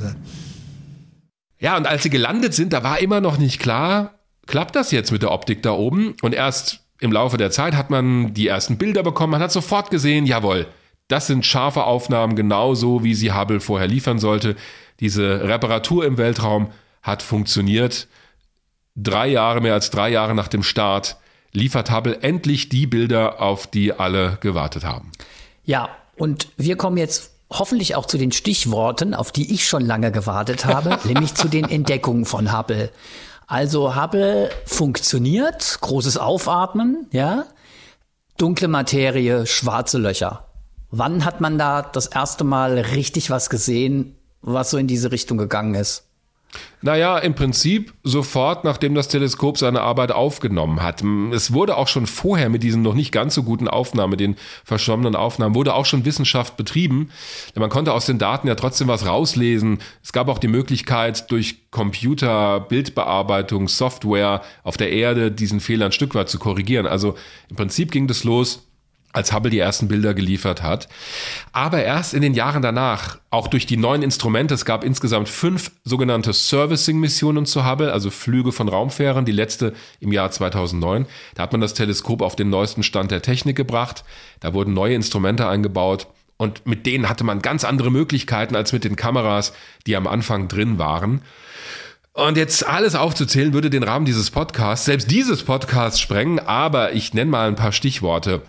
Ja, und als sie gelandet sind, da war immer noch nicht klar, klappt das jetzt mit der Optik da oben? Und erst im Laufe der Zeit hat man die ersten Bilder bekommen, man hat sofort gesehen, jawohl, das sind scharfe Aufnahmen, genauso wie sie Hubble vorher liefern sollte. Diese Reparatur im Weltraum hat funktioniert. Drei Jahre, mehr als drei Jahre nach dem Start, liefert Hubble endlich die Bilder, auf die alle gewartet haben. Ja, und wir kommen jetzt hoffentlich auch zu den Stichworten, auf die ich schon lange gewartet habe, [laughs] nämlich zu den Entdeckungen von Hubble. Also Hubble funktioniert, großes Aufatmen, ja, dunkle Materie, schwarze Löcher. Wann hat man da das erste Mal richtig was gesehen, was so in diese Richtung gegangen ist? Naja, im Prinzip sofort, nachdem das Teleskop seine Arbeit aufgenommen hat. Es wurde auch schon vorher mit diesen noch nicht ganz so guten Aufnahmen, den verschwommenen Aufnahmen, wurde auch schon Wissenschaft betrieben. Denn man konnte aus den Daten ja trotzdem was rauslesen. Es gab auch die Möglichkeit, durch Computer, Bildbearbeitung, Software auf der Erde diesen Fehler ein Stück weit zu korrigieren. Also im Prinzip ging das los als Hubble die ersten Bilder geliefert hat. Aber erst in den Jahren danach, auch durch die neuen Instrumente, es gab insgesamt fünf sogenannte Servicing-Missionen zu Hubble, also Flüge von Raumfähren, die letzte im Jahr 2009. Da hat man das Teleskop auf den neuesten Stand der Technik gebracht. Da wurden neue Instrumente eingebaut. Und mit denen hatte man ganz andere Möglichkeiten als mit den Kameras, die am Anfang drin waren. Und jetzt alles aufzuzählen, würde den Rahmen dieses Podcasts, selbst dieses Podcasts sprengen, aber ich nenne mal ein paar Stichworte.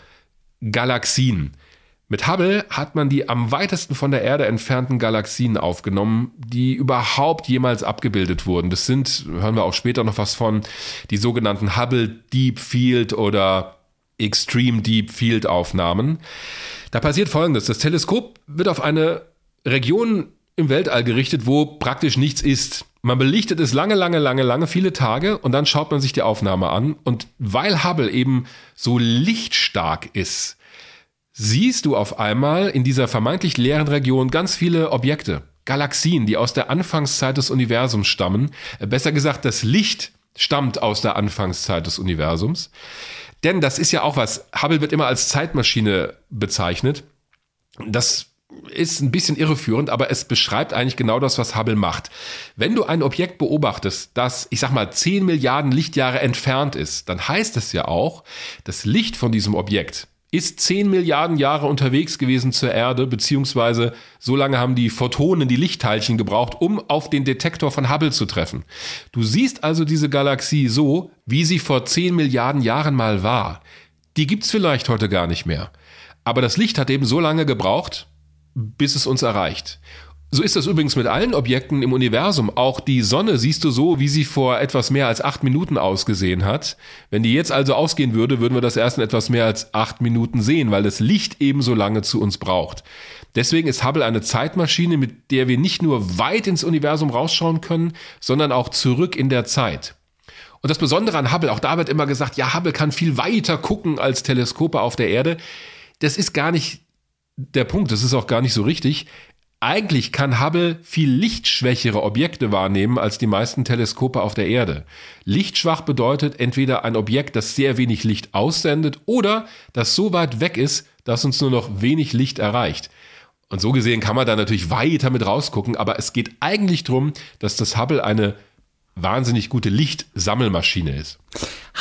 Galaxien. Mit Hubble hat man die am weitesten von der Erde entfernten Galaxien aufgenommen, die überhaupt jemals abgebildet wurden. Das sind, hören wir auch später noch was von, die sogenannten Hubble Deep Field oder Extreme Deep Field Aufnahmen. Da passiert Folgendes. Das Teleskop wird auf eine Region im Weltall gerichtet, wo praktisch nichts ist. Man belichtet es lange, lange, lange, lange, viele Tage und dann schaut man sich die Aufnahme an. Und weil Hubble eben so lichtstark ist, siehst du auf einmal in dieser vermeintlich leeren Region ganz viele Objekte, Galaxien, die aus der Anfangszeit des Universums stammen. Besser gesagt, das Licht stammt aus der Anfangszeit des Universums. Denn das ist ja auch was, Hubble wird immer als Zeitmaschine bezeichnet. Das ist ein bisschen irreführend, aber es beschreibt eigentlich genau das, was Hubble macht. Wenn du ein Objekt beobachtest, das, ich sag mal, 10 Milliarden Lichtjahre entfernt ist, dann heißt es ja auch, das Licht von diesem Objekt ist 10 Milliarden Jahre unterwegs gewesen zur Erde, beziehungsweise so lange haben die Photonen, die Lichtteilchen gebraucht, um auf den Detektor von Hubble zu treffen. Du siehst also diese Galaxie so, wie sie vor 10 Milliarden Jahren mal war. Die gibt's vielleicht heute gar nicht mehr. Aber das Licht hat eben so lange gebraucht, bis es uns erreicht. So ist das übrigens mit allen Objekten im Universum. Auch die Sonne siehst du so, wie sie vor etwas mehr als acht Minuten ausgesehen hat. Wenn die jetzt also ausgehen würde, würden wir das erst in etwas mehr als acht Minuten sehen, weil das Licht ebenso lange zu uns braucht. Deswegen ist Hubble eine Zeitmaschine, mit der wir nicht nur weit ins Universum rausschauen können, sondern auch zurück in der Zeit. Und das Besondere an Hubble, auch da wird immer gesagt, ja, Hubble kann viel weiter gucken als Teleskope auf der Erde. Das ist gar nicht der Punkt, das ist auch gar nicht so richtig. Eigentlich kann Hubble viel lichtschwächere Objekte wahrnehmen als die meisten Teleskope auf der Erde. Lichtschwach bedeutet entweder ein Objekt, das sehr wenig Licht aussendet oder das so weit weg ist, dass uns nur noch wenig Licht erreicht. Und so gesehen kann man da natürlich weiter mit rausgucken, aber es geht eigentlich darum, dass das Hubble eine wahnsinnig gute Lichtsammelmaschine ist.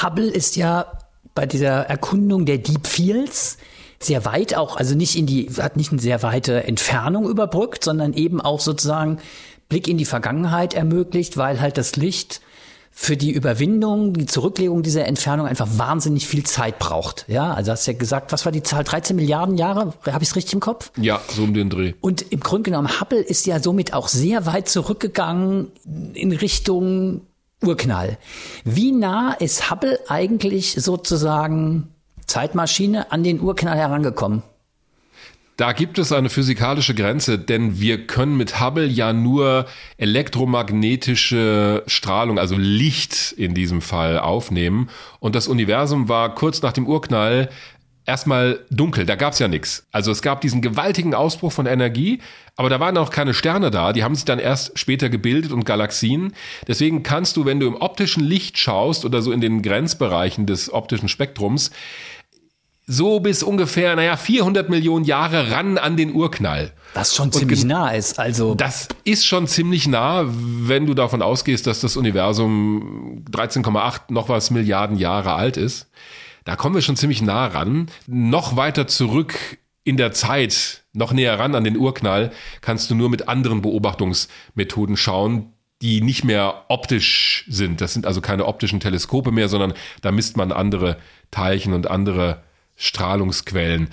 Hubble ist ja bei dieser Erkundung der Deep Fields sehr weit auch, also nicht in die, hat nicht eine sehr weite Entfernung überbrückt, sondern eben auch sozusagen Blick in die Vergangenheit ermöglicht, weil halt das Licht für die Überwindung, die Zurücklegung dieser Entfernung einfach wahnsinnig viel Zeit braucht. Ja, also hast ja gesagt, was war die Zahl? 13 Milliarden Jahre? Habe ich es richtig im Kopf? Ja, so um den Dreh. Und im Grunde genommen, Hubble ist ja somit auch sehr weit zurückgegangen in Richtung Urknall. Wie nah ist Hubble eigentlich sozusagen Zeitmaschine an den Urknall herangekommen? Da gibt es eine physikalische Grenze, denn wir können mit Hubble ja nur elektromagnetische Strahlung, also Licht in diesem Fall, aufnehmen. Und das Universum war kurz nach dem Urknall erstmal dunkel, da gab es ja nichts. Also es gab diesen gewaltigen Ausbruch von Energie, aber da waren auch keine Sterne da, die haben sich dann erst später gebildet und Galaxien. Deswegen kannst du, wenn du im optischen Licht schaust oder so in den Grenzbereichen des optischen Spektrums, so bis ungefähr, naja, 400 Millionen Jahre ran an den Urknall. Was schon ziemlich nah ist, also. Das ist schon ziemlich nah, wenn du davon ausgehst, dass das Universum 13,8 noch was Milliarden Jahre alt ist. Da kommen wir schon ziemlich nah ran. Noch weiter zurück in der Zeit, noch näher ran an den Urknall, kannst du nur mit anderen Beobachtungsmethoden schauen, die nicht mehr optisch sind. Das sind also keine optischen Teleskope mehr, sondern da misst man andere Teilchen und andere Strahlungsquellen.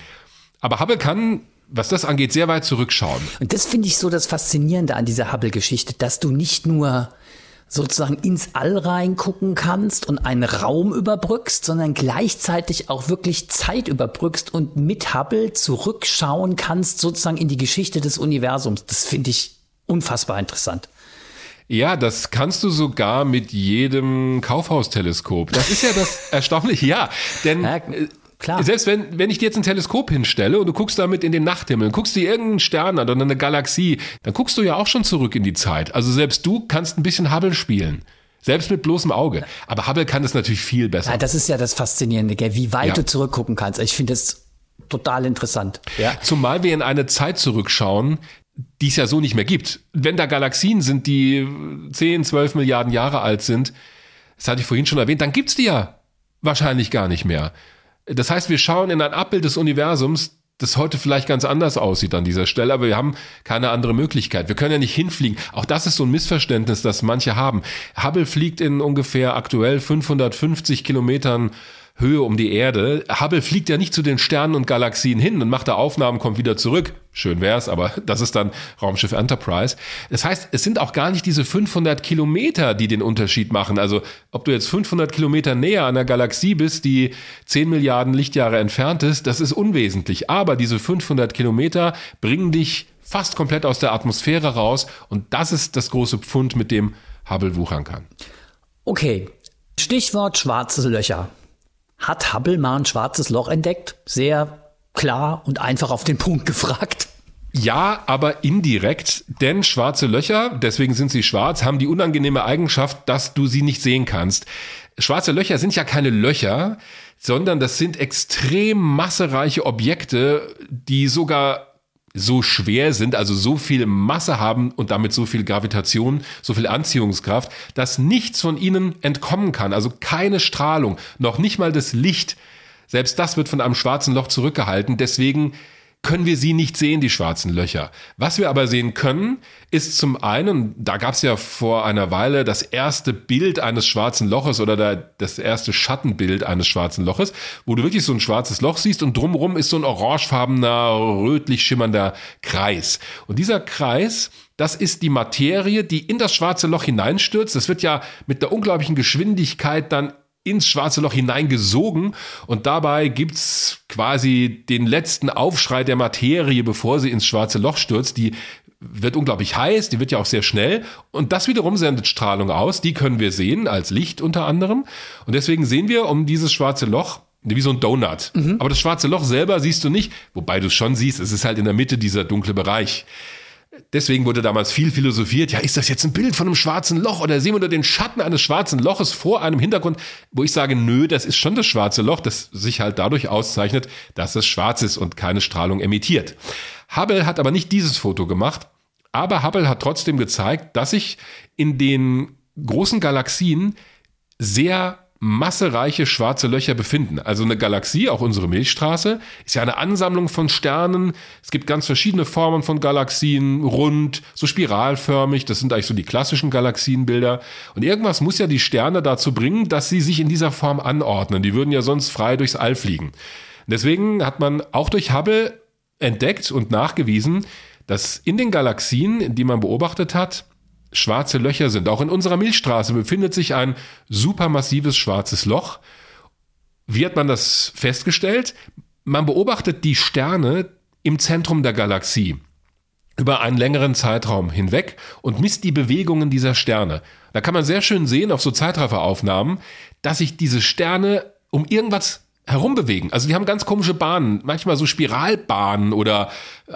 Aber Hubble kann was das angeht, sehr weit zurückschauen. Und das finde ich so das Faszinierende an dieser Hubble-Geschichte, dass du nicht nur sozusagen ins All reingucken kannst und einen Raum überbrückst, sondern gleichzeitig auch wirklich Zeit überbrückst und mit Hubble zurückschauen kannst, sozusagen in die Geschichte des Universums. Das finde ich unfassbar interessant. Ja, das kannst du sogar mit jedem Kaufhausteleskop. Das ist ja das [laughs] Erstaunliche, ja. Denn äh, Klar. Selbst wenn, wenn ich dir jetzt ein Teleskop hinstelle und du guckst damit in den Nachthimmel, guckst dir irgendeinen Stern an oder eine Galaxie, dann guckst du ja auch schon zurück in die Zeit. Also selbst du kannst ein bisschen Hubble spielen. Selbst mit bloßem Auge. Aber Hubble kann das natürlich viel besser. Ja, das ist ja das Faszinierende, gell? wie weit ja. du zurückgucken kannst. Ich finde das total interessant. Ja. Zumal wir in eine Zeit zurückschauen, die es ja so nicht mehr gibt. Wenn da Galaxien sind, die 10, 12 Milliarden Jahre alt sind, das hatte ich vorhin schon erwähnt, dann gibt's die ja wahrscheinlich gar nicht mehr. Das heißt, wir schauen in ein Abbild des Universums, das heute vielleicht ganz anders aussieht an dieser Stelle, aber wir haben keine andere Möglichkeit. Wir können ja nicht hinfliegen. Auch das ist so ein Missverständnis, das manche haben. Hubble fliegt in ungefähr aktuell 550 Kilometern Höhe um die Erde. Hubble fliegt ja nicht zu den Sternen und Galaxien hin und macht da Aufnahmen, kommt wieder zurück. Schön wär's, aber [laughs] das ist dann Raumschiff Enterprise. Das heißt, es sind auch gar nicht diese 500 Kilometer, die den Unterschied machen. Also, ob du jetzt 500 Kilometer näher an der Galaxie bist, die 10 Milliarden Lichtjahre entfernt ist, das ist unwesentlich. Aber diese 500 Kilometer bringen dich fast komplett aus der Atmosphäre raus und das ist das große Pfund, mit dem Hubble wuchern kann. Okay, Stichwort schwarze Löcher. Hat Hubble mal ein schwarzes Loch entdeckt? Sehr klar und einfach auf den Punkt gefragt. Ja, aber indirekt, denn schwarze Löcher, deswegen sind sie schwarz, haben die unangenehme Eigenschaft, dass du sie nicht sehen kannst. Schwarze Löcher sind ja keine Löcher, sondern das sind extrem massereiche Objekte, die sogar so schwer sind, also so viel Masse haben und damit so viel Gravitation, so viel Anziehungskraft, dass nichts von ihnen entkommen kann. Also keine Strahlung, noch nicht mal das Licht. Selbst das wird von einem schwarzen Loch zurückgehalten. Deswegen können wir sie nicht sehen, die schwarzen Löcher. Was wir aber sehen können, ist zum einen, da gab es ja vor einer Weile das erste Bild eines schwarzen Loches oder der, das erste Schattenbild eines schwarzen Loches, wo du wirklich so ein schwarzes Loch siehst und drumherum ist so ein orangefarbener, rötlich schimmernder Kreis. Und dieser Kreis, das ist die Materie, die in das schwarze Loch hineinstürzt. Das wird ja mit der unglaublichen Geschwindigkeit dann ins schwarze Loch hineingesogen und dabei gibt's quasi den letzten Aufschrei der Materie, bevor sie ins schwarze Loch stürzt. Die wird unglaublich heiß, die wird ja auch sehr schnell und das wiederum sendet Strahlung aus, die können wir sehen als Licht unter anderem und deswegen sehen wir um dieses schwarze Loch wie so ein Donut. Mhm. Aber das schwarze Loch selber siehst du nicht, wobei du es schon siehst, es ist halt in der Mitte dieser dunkle Bereich deswegen wurde damals viel philosophiert, ja, ist das jetzt ein Bild von einem schwarzen Loch oder sehen wir nur den Schatten eines schwarzen Loches vor einem Hintergrund, wo ich sage, nö, das ist schon das schwarze Loch, das sich halt dadurch auszeichnet, dass es schwarz ist und keine Strahlung emittiert. Hubble hat aber nicht dieses Foto gemacht, aber Hubble hat trotzdem gezeigt, dass sich in den großen Galaxien sehr massereiche schwarze Löcher befinden. Also eine Galaxie, auch unsere Milchstraße, ist ja eine Ansammlung von Sternen. Es gibt ganz verschiedene Formen von Galaxien, rund, so spiralförmig. Das sind eigentlich so die klassischen Galaxienbilder. Und irgendwas muss ja die Sterne dazu bringen, dass sie sich in dieser Form anordnen. Die würden ja sonst frei durchs All fliegen. Deswegen hat man auch durch Hubble entdeckt und nachgewiesen, dass in den Galaxien, die man beobachtet hat, schwarze Löcher sind. Auch in unserer Milchstraße befindet sich ein supermassives schwarzes Loch. Wie hat man das festgestellt? Man beobachtet die Sterne im Zentrum der Galaxie über einen längeren Zeitraum hinweg und misst die Bewegungen dieser Sterne. Da kann man sehr schön sehen auf so Zeitrafferaufnahmen, dass sich diese Sterne um irgendwas herumbewegen. Also die haben ganz komische Bahnen, manchmal so Spiralbahnen oder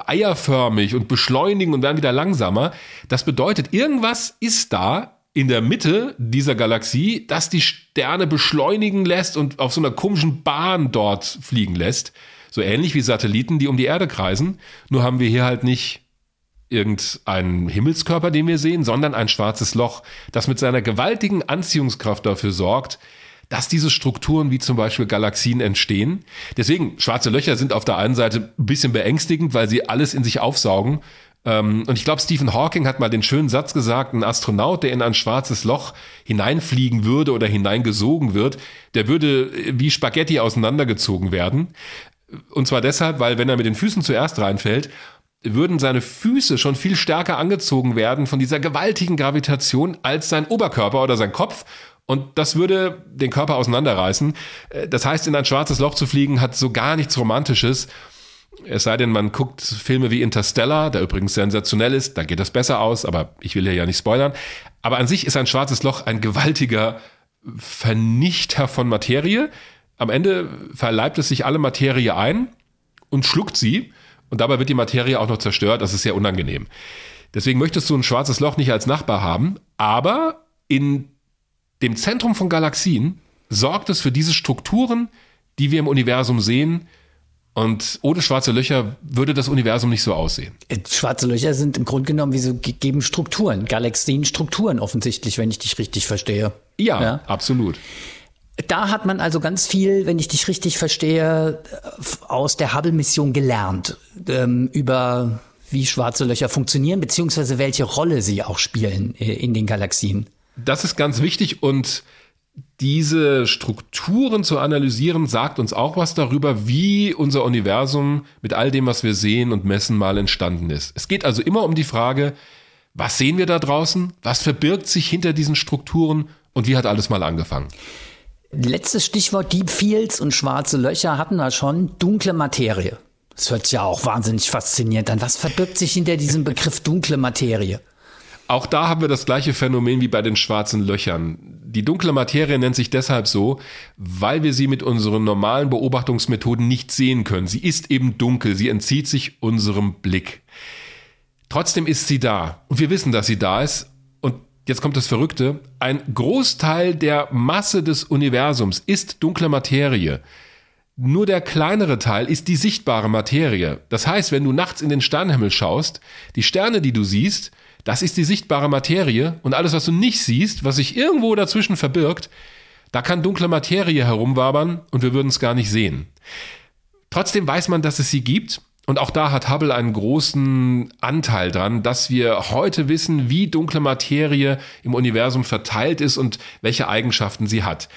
eierförmig und beschleunigen und werden wieder langsamer. Das bedeutet, irgendwas ist da in der Mitte dieser Galaxie, das die Sterne beschleunigen lässt und auf so einer komischen Bahn dort fliegen lässt. So ähnlich wie Satelliten, die um die Erde kreisen. Nur haben wir hier halt nicht irgendeinen Himmelskörper, den wir sehen, sondern ein schwarzes Loch, das mit seiner gewaltigen Anziehungskraft dafür sorgt, dass diese Strukturen wie zum Beispiel Galaxien entstehen. Deswegen, schwarze Löcher sind auf der einen Seite ein bisschen beängstigend, weil sie alles in sich aufsaugen. Ähm, und ich glaube, Stephen Hawking hat mal den schönen Satz gesagt, ein Astronaut, der in ein schwarzes Loch hineinfliegen würde oder hineingesogen wird, der würde wie Spaghetti auseinandergezogen werden. Und zwar deshalb, weil wenn er mit den Füßen zuerst reinfällt, würden seine Füße schon viel stärker angezogen werden von dieser gewaltigen Gravitation als sein Oberkörper oder sein Kopf. Und das würde den Körper auseinanderreißen. Äh, das heißt, in ein schwarzes Loch zu fliegen hat so gar nichts Romantisches. Es sei denn, man guckt Filme wie Interstellar, der übrigens sensationell ist, da geht das besser aus, aber ich will hier ja nicht spoilern. Aber an sich ist ein schwarzes Loch ein gewaltiger Vernichter von Materie. Am Ende verleibt es sich alle Materie ein und schluckt sie. Und dabei wird die Materie auch noch zerstört. Das ist sehr unangenehm. Deswegen möchtest du ein schwarzes Loch nicht als Nachbar haben. Aber in dem Zentrum von Galaxien sorgt es für diese Strukturen, die wir im Universum sehen. Und ohne schwarze Löcher würde das Universum nicht so aussehen. Äh, schwarze Löcher sind im Grunde genommen wie so gegeben Strukturen, Galaxien Strukturen offensichtlich, wenn ich dich richtig verstehe. Ja, ja, absolut. Da hat man also ganz viel, wenn ich dich richtig verstehe, aus der Hubble-Mission gelernt ähm, über wie schwarze Löcher funktionieren, beziehungsweise welche Rolle sie auch spielen äh, in den Galaxien. Das ist ganz wichtig und diese Strukturen zu analysieren, sagt uns auch was darüber, wie unser Universum mit all dem, was wir sehen und messen, mal entstanden ist. Es geht also immer um die Frage, was sehen wir da draußen? Was verbirgt sich hinter diesen Strukturen? Und wie hat alles mal angefangen? Letztes Stichwort Deep Fields und schwarze Löcher hatten wir schon. Dunkle Materie. Das hört sich ja auch wahnsinnig faszinierend an. Was verbirgt sich hinter diesem Begriff dunkle Materie? Auch da haben wir das gleiche Phänomen wie bei den schwarzen Löchern. Die dunkle Materie nennt sich deshalb so, weil wir sie mit unseren normalen Beobachtungsmethoden nicht sehen können. Sie ist eben dunkel, sie entzieht sich unserem Blick. Trotzdem ist sie da und wir wissen, dass sie da ist. Und jetzt kommt das Verrückte, ein Großteil der Masse des Universums ist dunkle Materie. Nur der kleinere Teil ist die sichtbare Materie. Das heißt, wenn du nachts in den Sternenhimmel schaust, die Sterne, die du siehst, das ist die sichtbare Materie und alles, was du nicht siehst, was sich irgendwo dazwischen verbirgt, da kann dunkle Materie herumwabern und wir würden es gar nicht sehen. Trotzdem weiß man, dass es sie gibt und auch da hat Hubble einen großen Anteil dran, dass wir heute wissen, wie dunkle Materie im Universum verteilt ist und welche Eigenschaften sie hat.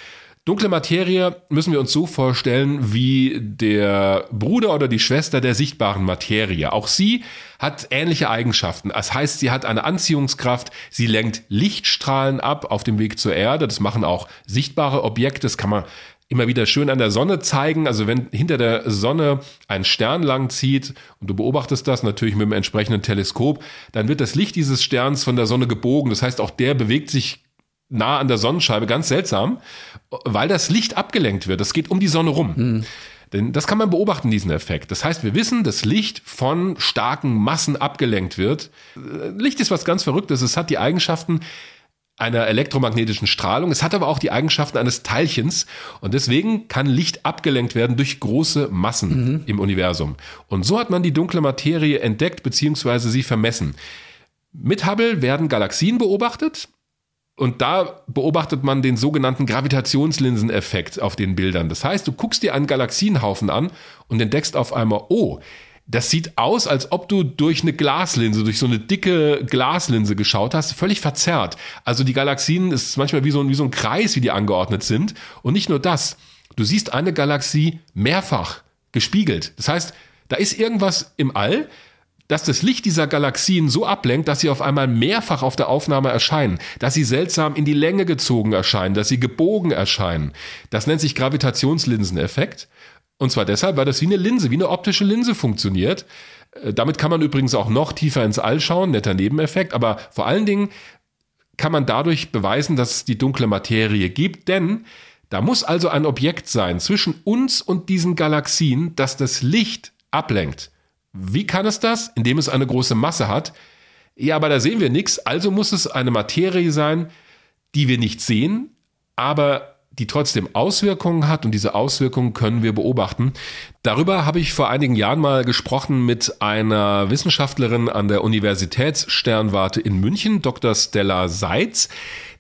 Dunkle Materie müssen wir uns so vorstellen wie der Bruder oder die Schwester der sichtbaren Materie. Auch sie hat ähnliche Eigenschaften. Das heißt, sie hat eine Anziehungskraft, sie lenkt Lichtstrahlen ab auf dem Weg zur Erde. Das machen auch sichtbare Objekte. Das kann man immer wieder schön an der Sonne zeigen. Also wenn hinter der Sonne ein Stern lang zieht und du beobachtest das natürlich mit dem entsprechenden Teleskop, dann wird das Licht dieses Sterns von der Sonne gebogen. Das heißt, auch der bewegt sich nah an der Sonnenscheibe, ganz seltsam, weil das Licht abgelenkt wird. Das geht um die Sonne rum. Mhm. Denn das kann man beobachten, diesen Effekt. Das heißt, wir wissen, dass Licht von starken Massen abgelenkt wird. Licht ist was ganz Verrücktes. Es hat die Eigenschaften einer elektromagnetischen Strahlung. Es hat aber auch die Eigenschaften eines Teilchens. Und deswegen kann Licht abgelenkt werden durch große Massen mhm. im Universum. Und so hat man die dunkle Materie entdeckt bzw. sie vermessen. Mit Hubble werden Galaxien beobachtet. Und da beobachtet man den sogenannten Gravitationslinseneffekt auf den Bildern. Das heißt, du guckst dir einen Galaxienhaufen an und entdeckst auf einmal, oh, das sieht aus, als ob du durch eine Glaslinse, durch so eine dicke Glaslinse geschaut hast, völlig verzerrt. Also die Galaxien ist manchmal wie so, ein, wie so ein Kreis, wie die angeordnet sind. Und nicht nur das, du siehst eine Galaxie mehrfach gespiegelt. Das heißt, da ist irgendwas im All, dass das Licht dieser Galaxien so ablenkt, dass sie auf einmal mehrfach auf der Aufnahme erscheinen, dass sie seltsam in die Länge gezogen erscheinen, dass sie gebogen erscheinen. Das nennt sich Gravitationslinseneffekt. Und zwar deshalb, weil das wie eine Linse, wie eine optische Linse funktioniert. Äh, damit kann man übrigens auch noch tiefer ins All schauen, netter Nebeneffekt, aber vor allen Dingen kann man dadurch beweisen, dass es die dunkle Materie gibt, denn da muss also ein Objekt sein zwischen uns und diesen Galaxien, das das Licht ablenkt. Wie kann es das? Indem es eine große Masse hat. Ja, aber da sehen wir nichts. Also muss es eine Materie sein, die wir nicht sehen, aber die trotzdem Auswirkungen hat und diese Auswirkungen können wir beobachten. Darüber habe ich vor einigen Jahren mal gesprochen mit einer Wissenschaftlerin an der Universitätssternwarte in München, Dr. Stella Seitz,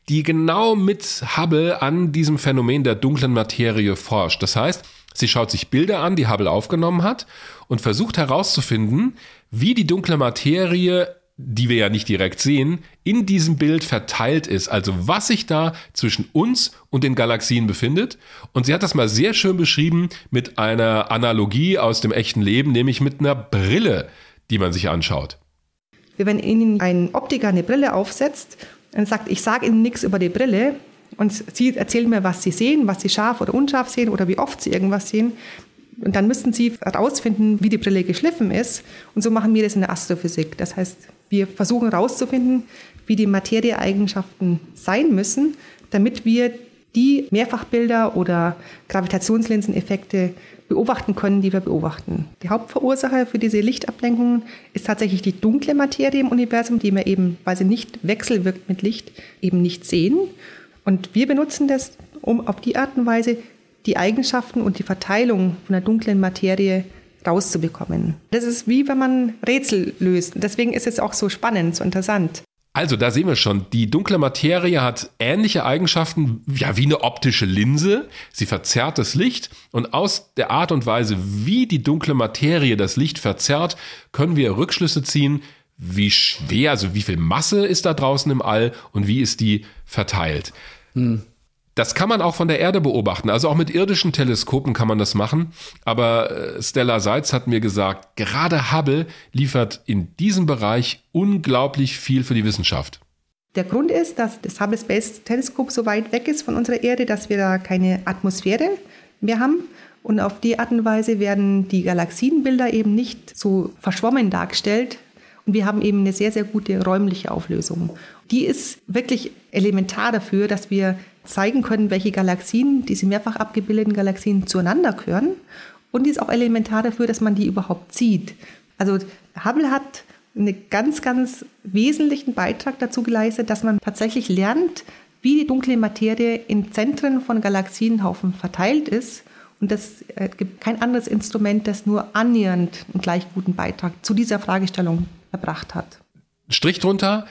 die genau mit Hubble an diesem Phänomen der dunklen Materie forscht. Das heißt, sie schaut sich Bilder an, die Hubble aufgenommen hat und versucht herauszufinden, wie die dunkle Materie, die wir ja nicht direkt sehen, in diesem Bild verteilt ist. Also was sich da zwischen uns und den Galaxien befindet. Und sie hat das mal sehr schön beschrieben mit einer Analogie aus dem echten Leben, nämlich mit einer Brille, die man sich anschaut. Wenn Ihnen ein Optiker eine Brille aufsetzt und sagt, ich sage Ihnen nichts über die Brille, und Sie erzählen mir, was Sie sehen, was Sie scharf oder unscharf sehen oder wie oft Sie irgendwas sehen, und dann müssten Sie herausfinden, wie die Brille geschliffen ist. Und so machen wir das in der Astrophysik. Das heißt, wir versuchen herauszufinden, wie die Materieeigenschaften sein müssen, damit wir die Mehrfachbilder oder Gravitationslinseneffekte beobachten können, die wir beobachten. Die Hauptverursacher für diese Lichtablenkungen ist tatsächlich die dunkle Materie im Universum, die wir eben, weil sie nicht wechselwirkt mit Licht, eben nicht sehen. Und wir benutzen das, um auf die Art und Weise die Eigenschaften und die Verteilung von der dunklen Materie rauszubekommen. Das ist wie wenn man Rätsel löst. Deswegen ist es auch so spannend, so interessant. Also, da sehen wir schon, die dunkle Materie hat ähnliche Eigenschaften, ja, wie eine optische Linse. Sie verzerrt das Licht und aus der Art und Weise, wie die dunkle Materie das Licht verzerrt, können wir Rückschlüsse ziehen, wie schwer, also wie viel Masse ist da draußen im All und wie ist die verteilt. Hm. Das kann man auch von der Erde beobachten. Also auch mit irdischen Teleskopen kann man das machen. Aber äh, Stella Seitz hat mir gesagt, gerade Hubble liefert in diesem Bereich unglaublich viel für die Wissenschaft. Der Grund ist, dass das Hubble Space Teleskop so weit weg ist von unserer Erde, dass wir da keine Atmosphäre mehr haben. Und auf die Art und Weise werden die Galaxienbilder eben nicht so verschwommen dargestellt. Und wir haben eben eine sehr, sehr gute räumliche Auflösung. Die ist wirklich elementar dafür, dass wir zeigen können, welche Galaxien, diese mehrfach abgebildeten Galaxien zueinander gehören. Und die ist auch elementar dafür, dass man die überhaupt sieht. Also Hubble hat einen ganz, ganz wesentlichen Beitrag dazu geleistet, dass man tatsächlich lernt, wie die dunkle Materie in Zentren von Galaxienhaufen verteilt ist Und es äh, gibt kein anderes Instrument, das nur annähernd einen gleich guten Beitrag zu dieser Fragestellung erbracht hat. Strich drunter,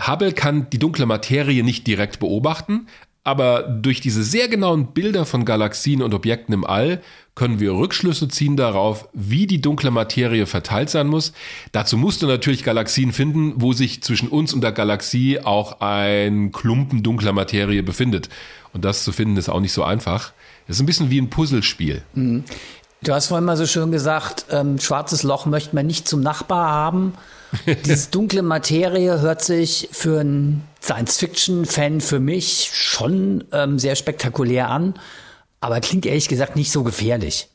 Hubble kann die dunkle Materie nicht direkt beobachten, aber durch diese sehr genauen Bilder von Galaxien und Objekten im All können wir Rückschlüsse ziehen darauf, wie die dunkle Materie verteilt sein muss. Dazu musst du natürlich Galaxien finden, wo sich zwischen uns und der Galaxie auch ein Klumpen dunkler Materie befindet. Und das zu finden ist auch nicht so einfach. Das ist ein bisschen wie ein Puzzlespiel. Mhm. Du hast vorhin mal so schön gesagt, ähm, schwarzes Loch möchte man nicht zum Nachbar haben. [laughs] Diese dunkle Materie hört sich für einen Science-Fiction-Fan für mich schon ähm, sehr spektakulär an, aber klingt ehrlich gesagt nicht so gefährlich.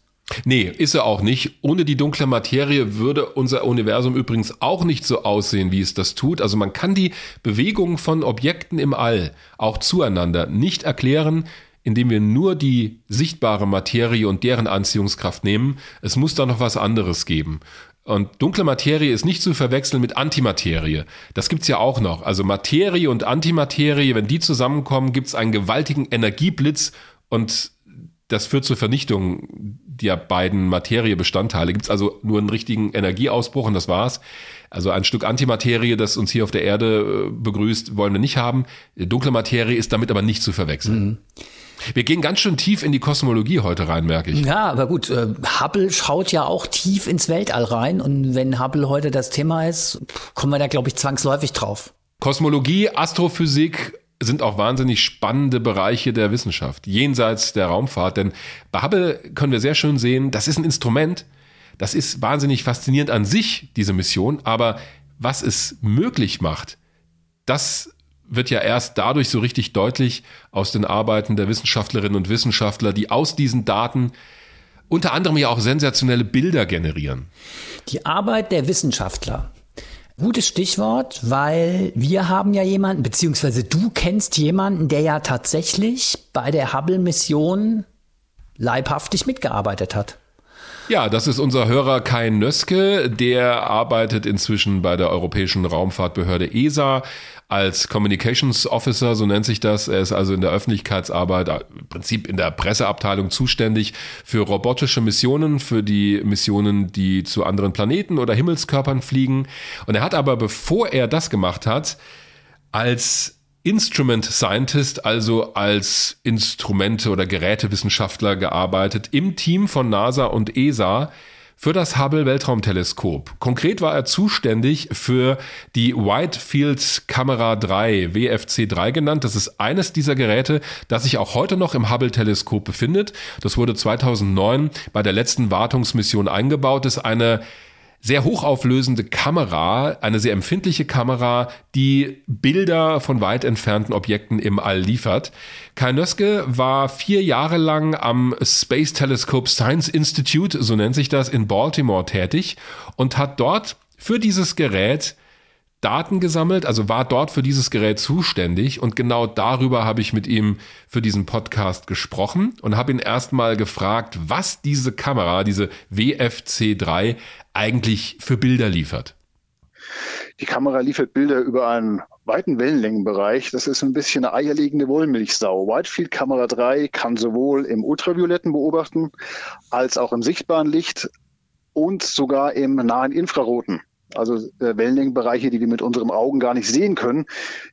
Nee, ist er auch nicht. Ohne die dunkle Materie würde unser Universum übrigens auch nicht so aussehen, wie es das tut. Also man kann die Bewegungen von Objekten im All auch zueinander nicht erklären, indem wir nur die sichtbare Materie und deren Anziehungskraft nehmen. Es muss da noch was anderes geben. Und dunkle Materie ist nicht zu verwechseln mit Antimaterie. Das gibt's ja auch noch. Also Materie und Antimaterie, wenn die zusammenkommen, gibt's einen gewaltigen Energieblitz und das führt zur Vernichtung der beiden Materiebestandteile. Gibt's also nur einen richtigen Energieausbruch und das war's. Also ein Stück Antimaterie, das uns hier auf der Erde äh, begrüßt, wollen wir nicht haben. Dunkle Materie ist damit aber nicht zu verwechseln. Mhm. Wir gehen ganz schön tief in die Kosmologie heute rein, merke ich. Ja, aber gut, äh, Hubble schaut ja auch tief ins Weltall rein und wenn Hubble heute das Thema ist, kommen wir da, glaube ich, zwangsläufig drauf. Kosmologie, Astrophysik, sind auch wahnsinnig spannende Bereiche der Wissenschaft, jenseits der Raumfahrt. Denn bei Hubble können wir sehr schön sehen, das ist ein Instrument, das ist wahnsinnig faszinierend an sich, diese Mission, aber was es möglich macht, das wird ja erst dadurch so richtig deutlich aus den Arbeiten der Wissenschaftlerinnen und Wissenschaftler, die aus diesen Daten unter anderem ja auch sensationelle Bilder generieren. Die Arbeit der Wissenschaftler. Gutes Stichwort, weil wir haben ja jemanden, beziehungsweise du kennst jemanden, der ja tatsächlich bei der Hubble-Mission leibhaftig mitgearbeitet hat. Ja, das ist unser Hörer Kai Nöske. Der arbeitet inzwischen bei der Europäischen Raumfahrtbehörde ESA als Communications Officer, so nennt sich das. Er ist also in der Öffentlichkeitsarbeit, äh, im Prinzip in der Presseabteilung zuständig für robotische Missionen, für die Missionen, die zu anderen Planeten oder Himmelskörpern fliegen. Und er hat aber, bevor er das gemacht hat, als Instrument Scientist, also als Instrumente- oder Gerätewissenschaftler gearbeitet im Team von NASA und ESA für das Hubble Weltraumteleskop. Konkret war er zuständig für die Wide Field Kamera 3, WFC 3 genannt. Das ist eines dieser Geräte, das sich auch heute noch im Hubble Teleskop befindet. Das wurde 2009 bei der letzten Wartungsmission eingebaut. Das ist eine sehr hochauflösende Kamera, eine sehr empfindliche Kamera, die Bilder von weit entfernten Objekten im All liefert. Kai Nöske war vier Jahre lang am Space Telescope Science Institute, so nennt sich das, in Baltimore tätig und hat dort für dieses Gerät Daten gesammelt, also war dort für dieses Gerät zuständig und genau darüber habe ich mit ihm für diesen Podcast gesprochen und habe ihn erstmal gefragt, was diese Kamera, diese WFC3 eigentlich für Bilder liefert. Die Kamera liefert Bilder über einen weiten Wellenlängenbereich. Das ist ein bisschen eine eierlegende Wollmilchsau. Whitefield Kamera 3 kann sowohl im Ultravioletten beobachten als auch im sichtbaren Licht und sogar im nahen Infraroten also äh, Wellenlängenbereiche, die wir mit unseren Augen gar nicht sehen können,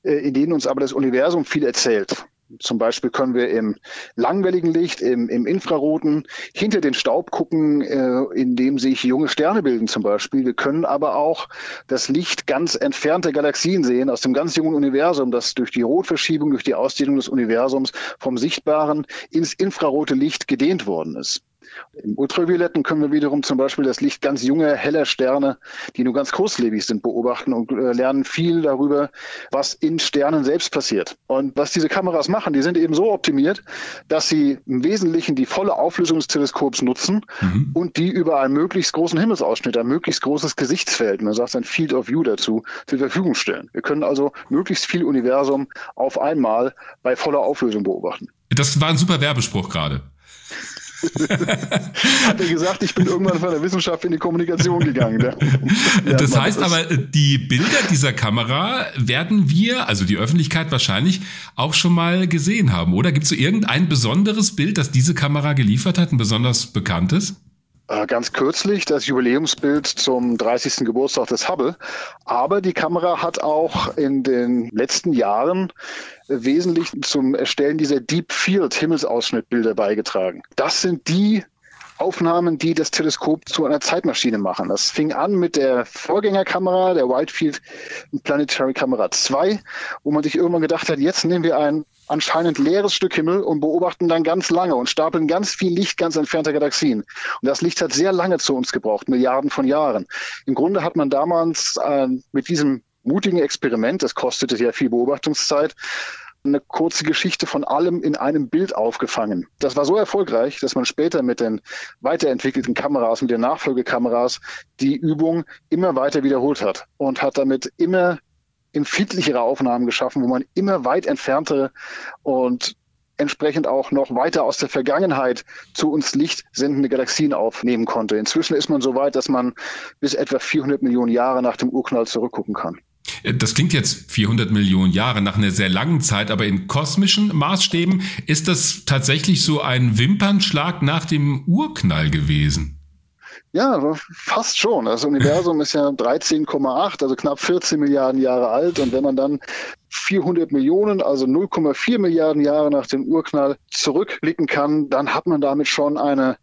äh, in denen uns aber das Universum viel erzählt. Zum Beispiel können wir im langwelligen Licht, im, im Infraroten hinter den Staub gucken, äh, in dem sich junge Sterne bilden zum Beispiel. Wir können aber auch das Licht ganz entfernter Galaxien sehen, aus dem ganz jungen Universum, das durch die Rotverschiebung, durch die Ausdehnung des Universums vom Sichtbaren ins infrarote Licht gedehnt worden ist. Im Ultravioletten können wir wiederum zum Beispiel das Licht ganz junger, heller Sterne, die nur ganz kurzlebig sind, beobachten und äh, lernen viel darüber, was in Sternen selbst passiert. Und was diese Kameras machen, die sind eben so optimiert, dass sie im Wesentlichen die volle Auflösung des Teleskops nutzen mhm. und die über einen möglichst großen Himmelsausschnitt, ein möglichst großes Gesichtsfeld, man sagt ein Field of View dazu, zur Verfügung stellen. Wir können also möglichst viel Universum auf einmal bei voller Auflösung beobachten. Das war ein super Werbespruch gerade. [laughs] Hat er gesagt, ich bin irgendwann von der Wissenschaft in die Kommunikation gegangen. Ja. Das heißt aber, äh, die Bilder dieser Kamera werden wir, also die Öffentlichkeit wahrscheinlich, auch schon mal gesehen haben, oder? Gibt es so irgendein besonderes Bild, das diese Kamera geliefert hat, ein besonders bekanntes? Äh, ganz kürzlich das Jubiläumsbild zum 30. Geburtstag des Hubble. Aber die Kamera hat auch in den letzten Jahren wesentlich zum Erstellen dieser Deep Field Himmelsausschnittbilder beigetragen. Das sind die Aufnahmen, die das Teleskop zu einer Zeitmaschine machen. Das fing an mit der Vorgängerkamera, der Whitefield Planetary Camera 2, wo man sich irgendwann gedacht hat, jetzt nehmen wir ein anscheinend leeres Stück Himmel und beobachten dann ganz lange und stapeln ganz viel Licht ganz entfernter Galaxien. Und das Licht hat sehr lange zu uns gebraucht, Milliarden von Jahren. Im Grunde hat man damals äh, mit diesem mutigen Experiment, das kostete sehr viel Beobachtungszeit, eine kurze Geschichte von allem in einem Bild aufgefangen. Das war so erfolgreich, dass man später mit den weiterentwickelten Kameras, mit den Nachfolgekameras die Übung immer weiter wiederholt hat und hat damit immer empfindlichere Aufnahmen geschaffen, wo man immer weit entferntere und entsprechend auch noch weiter aus der Vergangenheit zu uns Licht sendende Galaxien aufnehmen konnte. Inzwischen ist man so weit, dass man bis etwa 400 Millionen Jahre nach dem Urknall zurückgucken kann. Äh, das klingt jetzt 400 Millionen Jahre nach einer sehr langen Zeit, aber in kosmischen Maßstäben ist das tatsächlich so ein Wimpernschlag nach dem Urknall gewesen. Ja, fast schon. Das Universum ist ja 13,8, also knapp 14 Milliarden Jahre alt. Und wenn man dann 400 Millionen, also 0,4 Milliarden Jahre nach dem Urknall zurückblicken kann, dann hat man damit schon eine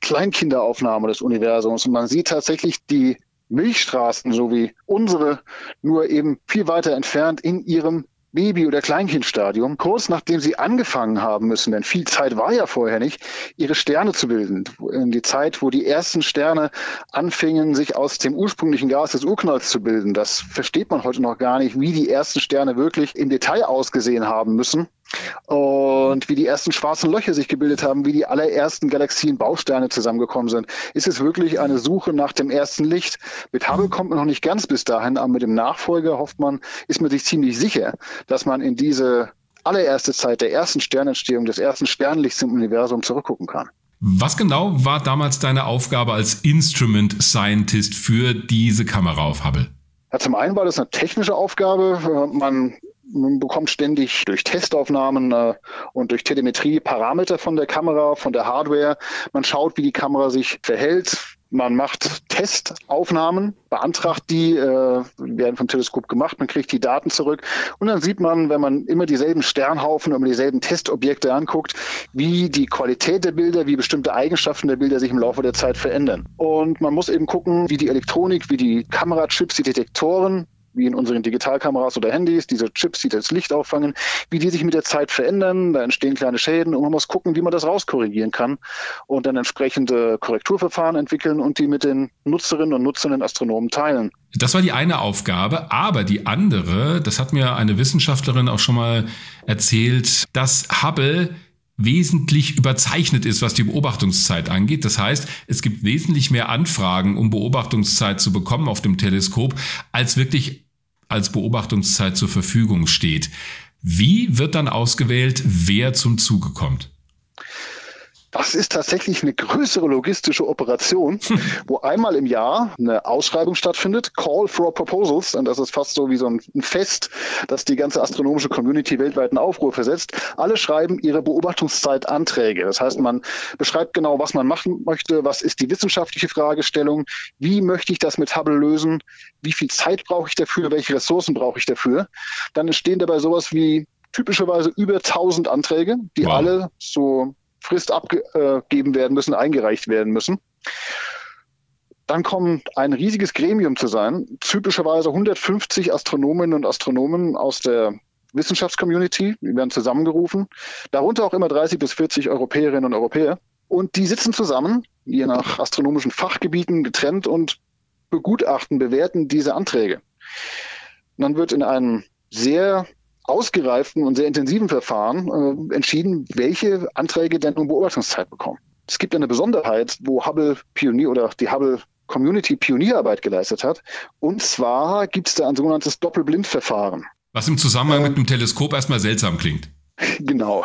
Kleinkinderaufnahme des Universums. Und man sieht tatsächlich die Milchstraßen, so wie unsere, nur eben viel weiter entfernt in ihrem Baby- oder Kleinkindstadium, kurz nachdem sie angefangen haben müssen, denn viel Zeit war ja vorher nicht, ihre Sterne zu bilden. Die Zeit, wo die ersten Sterne anfingen, sich aus dem ursprünglichen Gas des Urknalls zu bilden. Das versteht man heute noch gar nicht, wie die ersten Sterne wirklich im Detail ausgesehen haben müssen und wie die ersten schwarzen Löcher sich gebildet haben, wie die allerersten Galaxien-Bausterne zusammengekommen sind, ist es wirklich eine Suche nach dem ersten Licht. Mit Hubble kommt man noch nicht ganz bis dahin, aber mit dem Nachfolger hofft man, ist man sich ziemlich sicher, dass man in diese allererste Zeit der ersten Sternentstehung, des ersten Sternlichts im Universum zurückgucken kann. Was genau war damals deine Aufgabe als Instrument Scientist für diese Kamera auf Hubble? Ja, zum einen war das eine technische Aufgabe. Man man bekommt ständig durch Testaufnahmen äh, und durch Telemetrie Parameter von der Kamera, von der Hardware. Man schaut, wie die Kamera sich verhält. Man macht Testaufnahmen, beantragt die, äh, werden vom Teleskop gemacht, man kriegt die Daten zurück und dann sieht man, wenn man immer dieselben Sternhaufen, immer dieselben Testobjekte anguckt, wie die Qualität der Bilder, wie bestimmte Eigenschaften der Bilder sich im Laufe der Zeit verändern. Und man muss eben gucken, wie die Elektronik, wie die Kamerachips, die Detektoren wie in unseren Digitalkameras oder Handys, diese Chips, die das Licht auffangen, wie die sich mit der Zeit verändern. Da entstehen kleine Schäden und man muss gucken, wie man das rauskorrigieren kann und dann entsprechende Korrekturverfahren entwickeln und die mit den Nutzerinnen und Nutzern, den Astronomen teilen. Das war die eine Aufgabe, aber die andere, das hat mir eine Wissenschaftlerin auch schon mal erzählt, dass Hubble wesentlich überzeichnet ist, was die Beobachtungszeit angeht. Das heißt, es gibt wesentlich mehr Anfragen, um Beobachtungszeit zu bekommen auf dem Teleskop, als wirklich als Beobachtungszeit zur Verfügung steht. Wie wird dann ausgewählt, wer zum Zuge kommt? Das ist tatsächlich eine größere logistische Operation, [laughs] wo einmal im Jahr eine Ausschreibung stattfindet, Call for Proposals, und das ist fast so wie so ein Fest, das die ganze astronomische Community weltweit in Aufruhr versetzt. Alle schreiben ihre Beobachtungszeitanträge. Das heißt, man beschreibt genau, was man machen möchte, was ist die wissenschaftliche Fragestellung, wie möchte ich das mit Hubble lösen, wie viel Zeit brauche ich dafür, welche Ressourcen brauche ich dafür. Dann entstehen dabei sowas wie typischerweise über 1000 Anträge, die wow. alle so Frist abgegeben werden müssen, eingereicht werden müssen. Dann kommt ein riesiges Gremium zu sein, typischerweise 150 Astronominnen und Astronomen aus der Wissenschaftscommunity, die werden zusammengerufen, darunter auch immer 30 bis 40 Europäerinnen und Europäer. Und die sitzen zusammen, je nach astronomischen Fachgebieten getrennt und begutachten, bewerten diese Anträge. Und dann wird in einem sehr ausgereiften und sehr intensiven Verfahren äh, entschieden, welche Anträge denn um Beobachtungszeit bekommen. Es gibt eine Besonderheit, wo Hubble Pionier oder die Hubble Community Pionierarbeit geleistet hat. Und zwar gibt es da ein sogenanntes Doppelblindverfahren. Was im Zusammenhang ähm, mit dem Teleskop erstmal seltsam klingt. [laughs] Genau.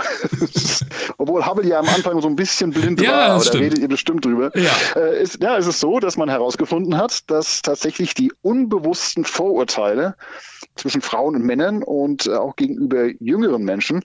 [laughs] Obwohl Hubble ja am Anfang so ein bisschen blind ja, war, oder redet ihr bestimmt drüber. Ja. Äh, ist, ja, es ist so, dass man herausgefunden hat, dass tatsächlich die unbewussten Vorurteile zwischen Frauen und Männern und äh, auch gegenüber jüngeren Menschen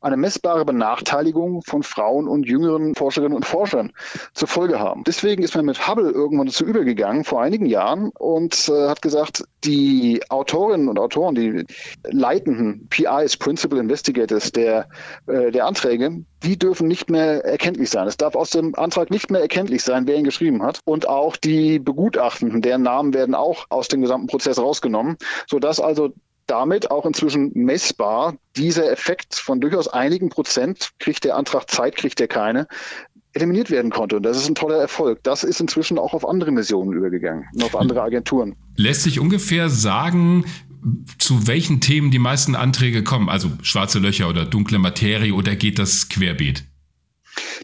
eine messbare Benachteiligung von Frauen und jüngeren Forscherinnen und Forschern zur Folge haben. Deswegen ist man mit Hubble irgendwann dazu übergegangen, vor einigen Jahren, und äh, hat gesagt, die Autorinnen und Autoren, die leitenden PIs, Principal Investigators der, äh, der Anträge, die dürfen nicht mehr erkenntlich sein. Es darf aus dem Antrag nicht mehr erkenntlich sein, wer ihn geschrieben hat. Und auch die Begutachtenden, deren Namen werden auch aus dem gesamten Prozess rausgenommen, sodass also damit auch inzwischen messbar dieser Effekt von durchaus einigen Prozent, kriegt der Antrag Zeit, kriegt er keine, eliminiert werden konnte. Und das ist ein toller Erfolg. Das ist inzwischen auch auf andere Missionen übergegangen und auf andere Agenturen. Lässt sich ungefähr sagen, zu welchen Themen die meisten Anträge kommen? Also schwarze Löcher oder dunkle Materie oder geht das querbeet?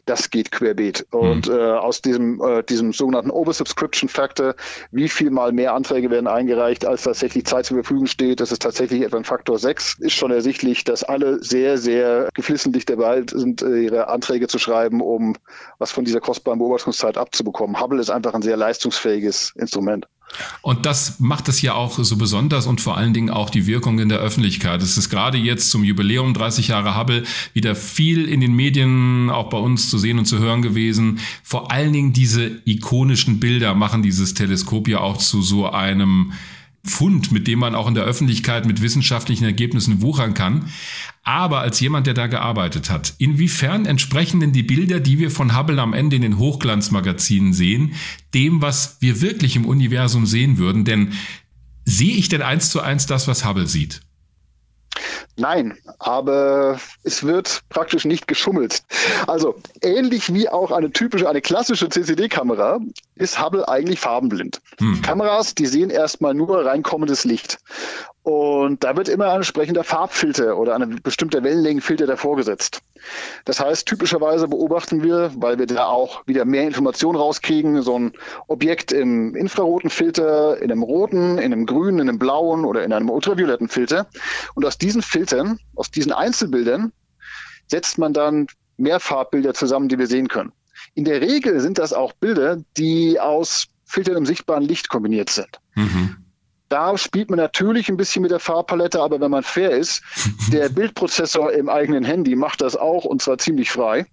das geht querbeet. Und mhm. äh, aus diesem, äh, diesem sogenannten Oversubscription Factor, wie viel mal mehr Anträge werden eingereicht, als tatsächlich Zeit zur Verfügung steht, das ist tatsächlich etwa ein Faktor 6, ist schon ersichtlich, dass alle sehr, sehr geflissentlich dabei sind, äh, ihre Anträge zu schreiben, um was von dieser kostbaren Beobachtungszeit abzubekommen. Hubble ist einfach ein sehr leistungsfähiges Instrument. Und das macht es ja auch so besonders und vor allen Dingen auch die Wirkung in der Öffentlichkeit. Es ist gerade jetzt zum Jubiläum 30 Jahre Hubble wieder viel in den Medien, auch bei uns zu sehen und zu hören gewesen. Vor allen Dingen diese ikonischen Bilder machen dieses Teleskop ja auch zu so einem Fund, mit dem man auch in der Öffentlichkeit mit wissenschaftlichen Ergebnissen wuchern kann. Aber als jemand, der da gearbeitet hat, inwiefern entsprechen denn die Bilder, die wir von Hubble am Ende in den Hochglanzmagazinen sehen, dem, was wir wirklich im Universum sehen würden? Denn sehe ich denn eins zu eins das, was Hubble sieht? Nein, aber es wird praktisch nicht geschummelt. Also ähnlich wie auch eine typische, eine klassische CCD-Kamera ist Hubble eigentlich farbenblind. Hm. Kameras, die sehen erstmal nur reinkommendes Licht. Und da wird immer ein entsprechender Farbfilter oder ein bestimmter Wellenlängenfilter davor gesetzt. Das heißt, typischerweise beobachten wir, weil wir da auch wieder mehr Informationen rauskriegen, so ein Objekt im infraroten Filter, in einem roten, in einem grünen, in einem blauen oder in einem ultravioletten Filter. Und aus diesen Filtern, aus diesen Einzelbildern, setzt man dann mehr Farbbilder zusammen, die wir sehen können. In der Regel sind das auch Bilder, die aus Filtern im sichtbaren Licht kombiniert sind. Mhm. Da spielt man natürlich ein bisschen mit der Farbpalette, aber wenn man fair ist, [laughs] der Bildprozessor im eigenen Handy macht das auch und zwar ziemlich frei.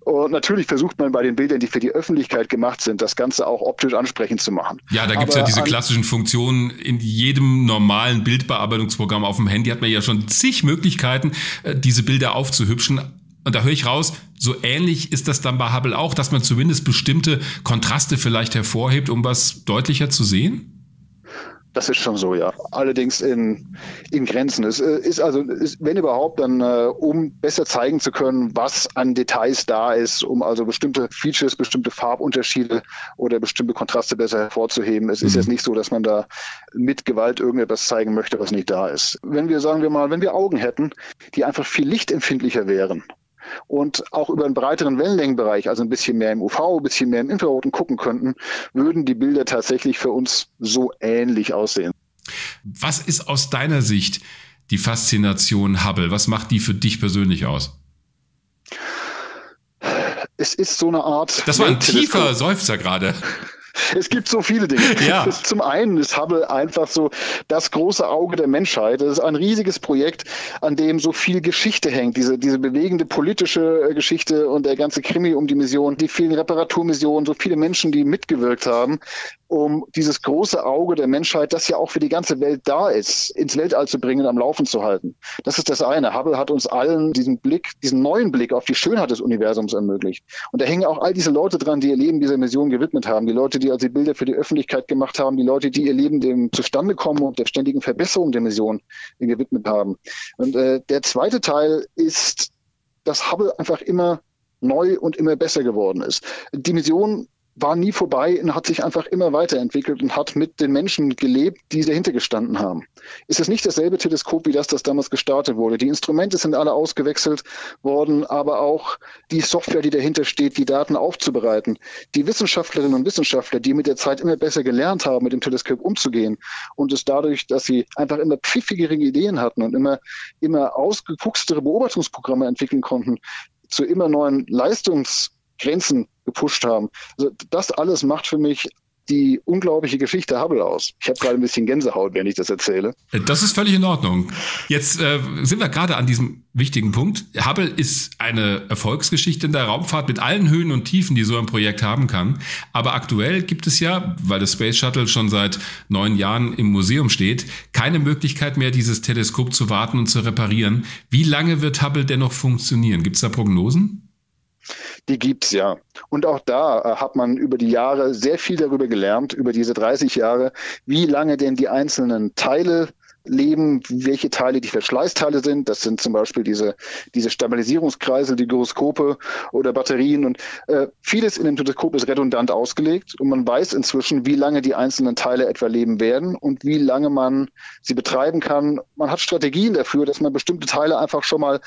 Und natürlich versucht man bei den Bildern, die für die Öffentlichkeit gemacht sind, das Ganze auch optisch ansprechend zu machen. Ja, da gibt es ja diese klassischen Funktionen. In jedem normalen Bildbearbeitungsprogramm auf dem Handy hat man ja schon zig Möglichkeiten, äh, diese Bilder aufzuhübschen. Und da höre ich raus, so ähnlich ist das dann bei Hubble auch, dass man zumindest bestimmte Kontraste vielleicht hervorhebt, um was deutlicher zu sehen? Das ist schon so, ja. Allerdings in, in Grenzen. Es äh, ist also, ist, wenn überhaupt, dann äh, um besser zeigen zu können, was an Details da ist, um also bestimmte Features, bestimmte Farbunterschiede oder bestimmte Kontraste besser hervorzuheben. Es mhm. ist jetzt nicht so, dass man da mit Gewalt irgendetwas zeigen möchte, was nicht da ist. Wenn wir, sagen wir mal, wenn wir Augen hätten, die einfach viel lichtempfindlicher wären, und auch über einen breiteren Wellenlängenbereich, also ein bisschen mehr im UV, ein bisschen mehr im Infraroten gucken könnten, würden die Bilder tatsächlich für uns so ähnlich aussehen. Was ist aus deiner Sicht die Faszination Hubble? Was macht die für dich persönlich aus? Es ist so eine Art. Das war ein tiefer Seufzer gerade. Es gibt so viele Dinge. Ja. Zum einen ist Hubble einfach so das große Auge der Menschheit. Es ist ein riesiges Projekt, an dem so viel Geschichte hängt. Diese, diese bewegende politische äh, Geschichte und der ganze Krimi um die Mission, die vielen Reparaturmissionen, so viele Menschen, die mitgewirkt haben um dieses große Auge der Menschheit, das ja auch für die ganze Welt da ist, ins Weltall zu bringen, am Laufen zu halten. Das ist das eine. Hubble hat uns allen diesen Blick, diesen neuen Blick auf die Schönheit des Universums ermöglicht. Und da hängen auch all diese Leute dran, die ihr Leben dieser Mission gewidmet haben. Die Leute, die also die Bilder für die Öffentlichkeit gemacht haben, die Leute, die ihr Leben dem Zustandekommen und der ständigen Verbesserung der Mission gewidmet haben. Und äh, der zweite Teil ist, dass Hubble einfach immer neu und immer besser geworden ist. Die Mission war nie vorbei und hat sich einfach immer weiterentwickelt und hat mit den Menschen gelebt, die dahinter gestanden haben. Ist es nicht dasselbe Teleskop wie das, das damals gestartet wurde? Die Instrumente sind alle ausgewechselt worden, aber auch die Software, die dahinter steht, die Daten aufzubereiten. Die Wissenschaftlerinnen und Wissenschaftler, die mit der Zeit immer besser gelernt haben, mit dem Teleskop umzugehen und es dadurch, dass sie einfach immer pfiffigere Ideen hatten und immer, immer ausgefuchstere Beobachtungsprogramme entwickeln konnten, zu immer neuen Leistungsgrenzen gepusht haben. Also das alles macht für mich die unglaubliche Geschichte Hubble aus. Ich habe gerade ein bisschen Gänsehaut, wenn ich das erzähle. Das ist völlig in Ordnung. Jetzt äh, sind wir gerade an diesem wichtigen Punkt. Hubble ist eine Erfolgsgeschichte in der Raumfahrt mit allen Höhen und Tiefen, die so ein Projekt haben kann. Aber aktuell gibt es ja, weil das Space Shuttle schon seit neun Jahren im Museum steht, keine Möglichkeit mehr, dieses Teleskop zu warten und zu reparieren. Wie lange wird Hubble dennoch funktionieren? Gibt es da Prognosen? Die gibt's ja. Und auch da äh, hat man über die Jahre sehr viel darüber gelernt, über diese 30 Jahre, wie lange denn die einzelnen Teile leben, welche Teile die Verschleißteile sind. Das sind zum Beispiel diese, diese Stabilisierungskreisel, die Gyroskope oder Batterien. Und äh, vieles in dem Teleskop ist redundant ausgelegt und man weiß inzwischen, wie lange die einzelnen Teile etwa leben werden und wie lange man sie betreiben kann. Man hat Strategien dafür, dass man bestimmte Teile einfach schon mal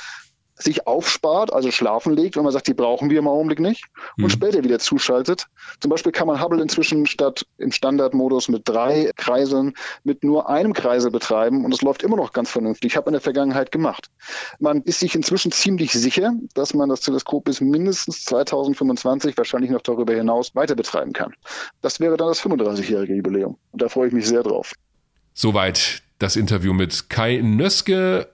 sich aufspart, also schlafen legt, wenn man sagt, die brauchen wir im Augenblick nicht und mhm. später wieder zuschaltet. Zum Beispiel kann man Hubble inzwischen statt im Standardmodus mit drei Kreiseln mit nur einem Kreisel betreiben und es läuft immer noch ganz vernünftig. Ich habe in der Vergangenheit gemacht. Man ist sich inzwischen ziemlich sicher, dass man das Teleskop bis mindestens 2025, wahrscheinlich noch darüber hinaus, weiter betreiben kann. Das wäre dann das 35-jährige Jubiläum und da freue ich mich sehr drauf. Soweit das Interview mit Kai Nöske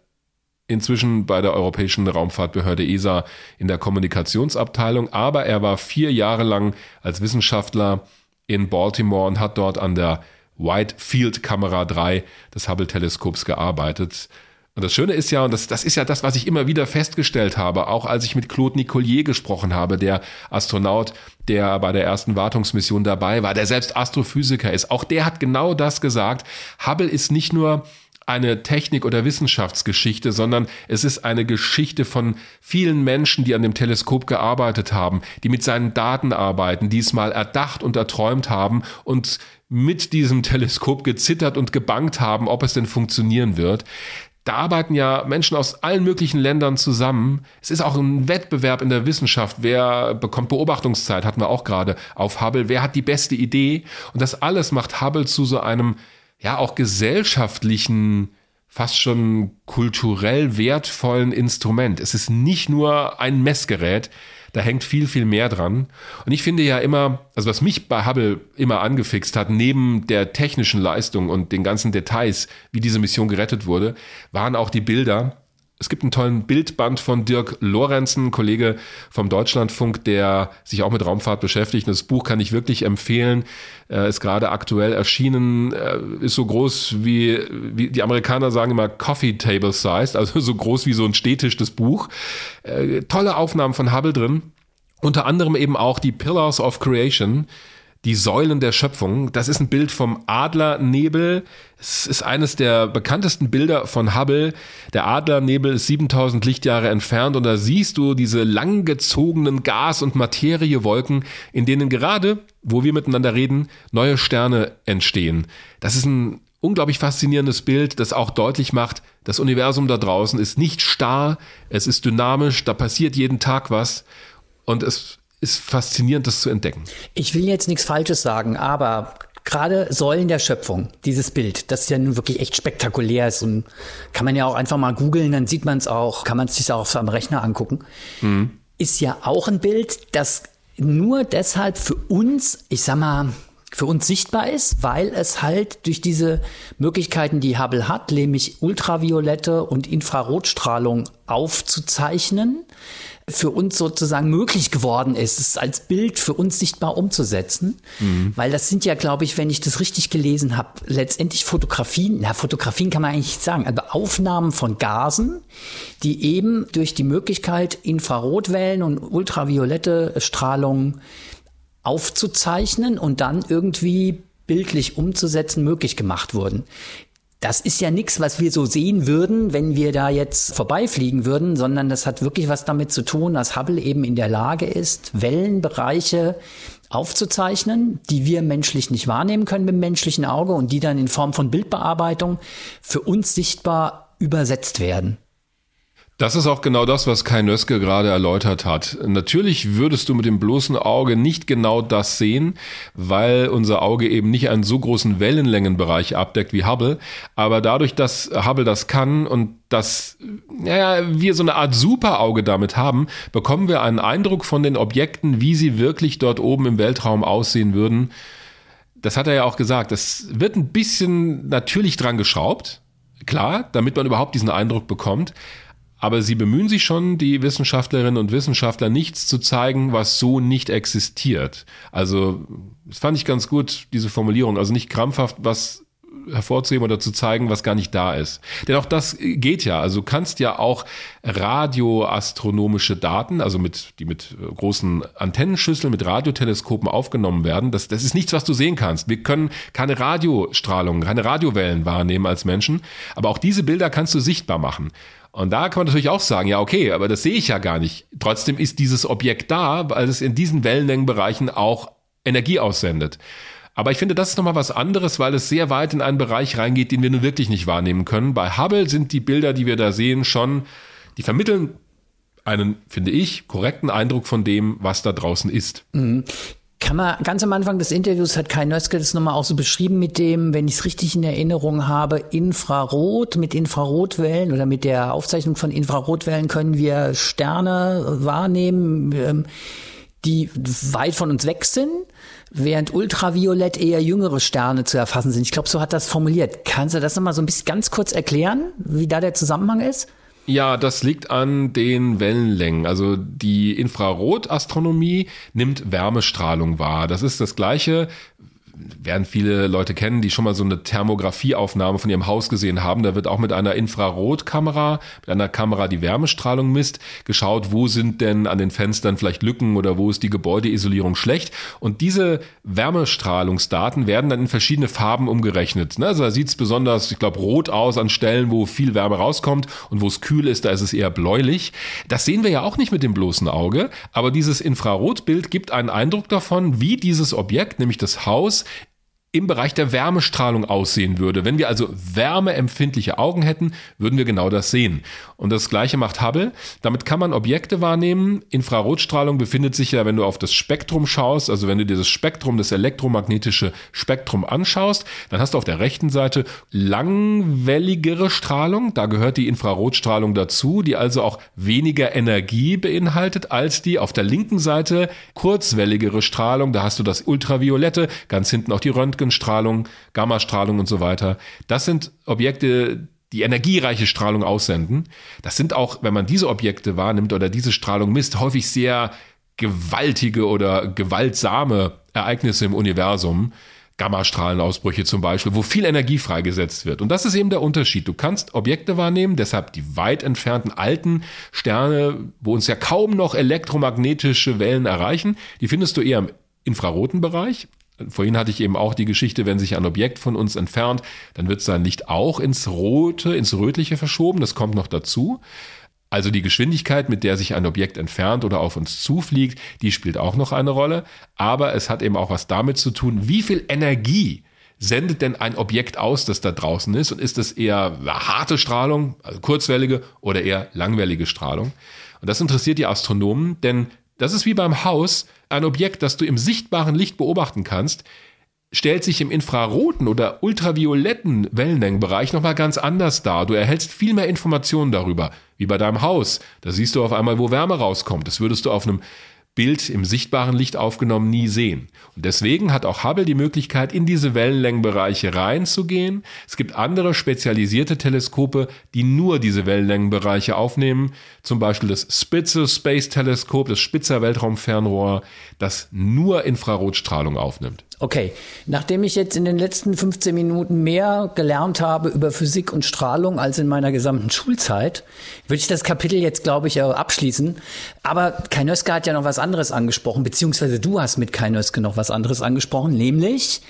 inzwischen bei der Europäischen Raumfahrtbehörde ESA in der Kommunikationsabteilung, aber er war vier Jahre lang als Wissenschaftler in Baltimore und hat dort an der Wide Field Kamera 3 des Hubble Teleskops gearbeitet. Und das Schöne ist ja, und das, das ist ja das, was ich immer wieder festgestellt habe, auch als ich mit Claude Nicollier gesprochen habe, der Astronaut, der bei der ersten Wartungsmission dabei war, der selbst Astrophysiker ist, auch der hat genau das gesagt. Hubble ist nicht nur eine Technik- oder Wissenschaftsgeschichte, sondern es ist eine Geschichte von vielen Menschen, die an dem Teleskop gearbeitet haben, die mit seinen Daten arbeiten, die es mal erdacht und erträumt haben und mit diesem Teleskop gezittert und gebankt haben, ob es denn funktionieren wird. Da arbeiten ja Menschen aus allen möglichen Ländern zusammen. Es ist auch ein Wettbewerb in der Wissenschaft. Wer bekommt Beobachtungszeit, hatten wir auch gerade auf Hubble. Wer hat die beste Idee? Und das alles macht Hubble zu so einem ja auch gesellschaftlichen, fast schon kulturell wertvollen Instrument. Es ist nicht nur ein Messgerät, da hängt viel, viel mehr dran. Und ich finde ja immer, also was mich bei Hubble immer angefixt hat, neben der technischen Leistung und den ganzen Details, wie diese Mission gerettet wurde, waren auch die Bilder, es gibt einen tollen Bildband von Dirk Lorenzen, Kollege vom Deutschlandfunk, der sich auch mit Raumfahrt beschäftigt. Das Buch kann ich wirklich empfehlen. Ist gerade aktuell erschienen, äh, ist so groß wie, wie die Amerikaner sagen immer Coffee Table Sized, also so groß wie so ein Stehtisch das Buch. Äh, tolle Aufnahmen von Hubble drin. Unter anderem eben auch die Pillars of Creation die Säulen der Schöpfung. Das ist ein Bild vom Adlernebel. Es ist eines der bekanntesten Bilder von Hubble. Der Adlernebel ist 7000 Lichtjahre entfernt und da siehst du diese langgezogenen Gas- und Materiewolken, in denen gerade, wo wir miteinander reden, neue Sterne entstehen. Das ist ein unglaublich faszinierendes Bild, das auch deutlich macht, das Universum da draußen ist nicht starr, es ist dynamisch, da passiert jeden Tag was und es ist faszinierend, das zu entdecken. Ich will jetzt nichts Falsches sagen, aber gerade Säulen der Schöpfung, dieses Bild, das ja nun wirklich echt spektakulär ist und kann man ja auch einfach mal googeln, dann sieht man es auch, kann man es sich auch am Rechner angucken, mhm. ist ja auch ein Bild, das nur deshalb für uns, ich sag mal, für uns sichtbar ist, weil es halt durch diese Möglichkeiten, die Hubble hat, nämlich ultraviolette und Infrarotstrahlung aufzuzeichnen, für uns sozusagen möglich geworden ist, es als Bild für uns sichtbar umzusetzen. Mhm. Weil das sind ja, glaube ich, wenn ich das richtig gelesen habe, letztendlich Fotografien, na, Fotografien kann man eigentlich nicht sagen, aber Aufnahmen von Gasen, die eben durch die Möglichkeit, Infrarotwellen und ultraviolette Strahlung aufzuzeichnen und dann irgendwie bildlich umzusetzen möglich gemacht wurden. Das ist ja nichts, was wir so sehen würden, wenn wir da jetzt vorbeifliegen würden, sondern das hat wirklich was damit zu tun, dass Hubble eben in der Lage ist, Wellenbereiche aufzuzeichnen, die wir menschlich nicht wahrnehmen können mit dem menschlichen Auge und die dann in Form von Bildbearbeitung für uns sichtbar übersetzt werden. Das ist auch genau das, was Kai Nöske gerade erläutert hat. Natürlich würdest du mit dem bloßen Auge nicht genau das sehen, weil unser Auge eben nicht einen so großen Wellenlängenbereich abdeckt wie Hubble. Aber dadurch, dass Hubble das kann und dass ja, wir so eine Art Superauge damit haben, bekommen wir einen Eindruck von den Objekten, wie sie wirklich dort oben im Weltraum aussehen würden. Das hat er ja auch gesagt. Es wird ein bisschen natürlich dran geschraubt. Klar, damit man überhaupt diesen Eindruck bekommt. Aber sie bemühen sich schon, die Wissenschaftlerinnen und Wissenschaftler, nichts zu zeigen, was so nicht existiert. Also, das fand ich ganz gut, diese Formulierung. Also nicht krampfhaft was hervorzuheben oder zu zeigen, was gar nicht da ist. Denn auch das geht ja. Also du kannst ja auch radioastronomische Daten, also mit, die mit großen Antennenschüsseln, mit Radioteleskopen aufgenommen werden. Das, das ist nichts, was du sehen kannst. Wir können keine Radiostrahlung, keine Radiowellen wahrnehmen als Menschen. Aber auch diese Bilder kannst du sichtbar machen. Und da kann man natürlich auch sagen, ja, okay, aber das sehe ich ja gar nicht. Trotzdem ist dieses Objekt da, weil es in diesen Wellenlängenbereichen auch Energie aussendet. Aber ich finde, das ist nochmal was anderes, weil es sehr weit in einen Bereich reingeht, den wir nun wirklich nicht wahrnehmen können. Bei Hubble sind die Bilder, die wir da sehen, schon, die vermitteln einen, finde ich, korrekten Eindruck von dem, was da draußen ist. Kann man, ganz am Anfang des Interviews hat Kai Nöske das nochmal auch so beschrieben mit dem, wenn ich es richtig in Erinnerung habe, Infrarot, mit Infrarotwellen oder mit der Aufzeichnung von Infrarotwellen können wir Sterne wahrnehmen, ähm, die weit von uns weg sind, während Ultraviolett eher jüngere Sterne zu erfassen sind. Ich glaube, so hat das formuliert. Kannst du das nochmal so ein bisschen ganz kurz erklären, wie da der Zusammenhang ist? Ja, das liegt an den Wellenlängen. Also die Infrarotastronomie nimmt Wärmestrahlung wahr. Das ist das gleiche werden viele Leute kennen, die schon mal so eine Thermografieaufnahme von ihrem Haus gesehen haben. Da wird auch mit einer Infrarotkamera, mit einer Kamera, die Wärmestrahlung misst, geschaut, wo sind denn an den Fenstern vielleicht Lücken oder wo ist die Gebäudeisolierung schlecht. Und diese Wärmestrahlungsdaten werden dann in verschiedene Farben umgerechnet. Also da sieht es besonders, ich glaube, rot aus an Stellen, wo viel Wärme rauskommt und wo es kühl ist, da ist es eher bläulich. Das sehen wir ja auch nicht mit dem bloßen Auge, aber dieses Infrarotbild gibt einen Eindruck davon, wie dieses Objekt, nämlich das Haus, im Bereich der Wärmestrahlung aussehen würde. Wenn wir also wärmeempfindliche Augen hätten, würden wir genau das sehen. Und das gleiche macht Hubble. Damit kann man Objekte wahrnehmen. Infrarotstrahlung befindet sich ja, wenn du auf das Spektrum schaust, also wenn du dir das Spektrum, das elektromagnetische Spektrum anschaust, dann hast du auf der rechten Seite langwelligere Strahlung. Da gehört die Infrarotstrahlung dazu, die also auch weniger Energie beinhaltet als die auf der linken Seite kurzwelligere Strahlung. Da hast du das Ultraviolette, ganz hinten auch die Röntgen Röntgenstrahlung, Gammastrahlung und so weiter. Das sind Objekte, die energiereiche Strahlung aussenden. Das sind auch, wenn man diese Objekte wahrnimmt oder diese Strahlung misst, häufig sehr gewaltige oder gewaltsame Ereignisse im Universum. Gammastrahlenausbrüche zum Beispiel, wo viel Energie freigesetzt wird. Und das ist eben der Unterschied. Du kannst Objekte wahrnehmen, deshalb die weit entfernten alten Sterne, wo uns ja kaum noch elektromagnetische Wellen erreichen, die findest du eher im infraroten Bereich. Vorhin hatte ich eben auch die Geschichte, wenn sich ein Objekt von uns entfernt, dann wird sein Licht auch ins Rote, ins Rötliche verschoben. Das kommt noch dazu. Also die Geschwindigkeit, mit der sich ein Objekt entfernt oder auf uns zufliegt, die spielt auch noch eine Rolle. Aber es hat eben auch was damit zu tun, wie viel Energie sendet denn ein Objekt aus, das da draußen ist? Und ist das eher harte Strahlung, also kurzwellige oder eher langwellige Strahlung? Und das interessiert die Astronomen, denn das ist wie beim Haus. Ein Objekt, das du im sichtbaren Licht beobachten kannst, stellt sich im infraroten oder ultravioletten Wellenlängenbereich nochmal ganz anders dar. Du erhältst viel mehr Informationen darüber, wie bei deinem Haus. Da siehst du auf einmal, wo Wärme rauskommt. Das würdest du auf einem Bild im sichtbaren Licht aufgenommen nie sehen. Und deswegen hat auch Hubble die Möglichkeit, in diese Wellenlängenbereiche reinzugehen. Es gibt andere spezialisierte Teleskope, die nur diese Wellenlängenbereiche aufnehmen. Zum Beispiel das Spitze Space Teleskop, das Spitzer Weltraumfernrohr, das nur Infrarotstrahlung aufnimmt. Okay, nachdem ich jetzt in den letzten 15 Minuten mehr gelernt habe über Physik und Strahlung als in meiner gesamten Schulzeit, würde ich das Kapitel jetzt, glaube ich, abschließen. Aber Kai Nöske hat ja noch was anderes angesprochen, beziehungsweise du hast mit Kai Nöske noch was anderes angesprochen, nämlich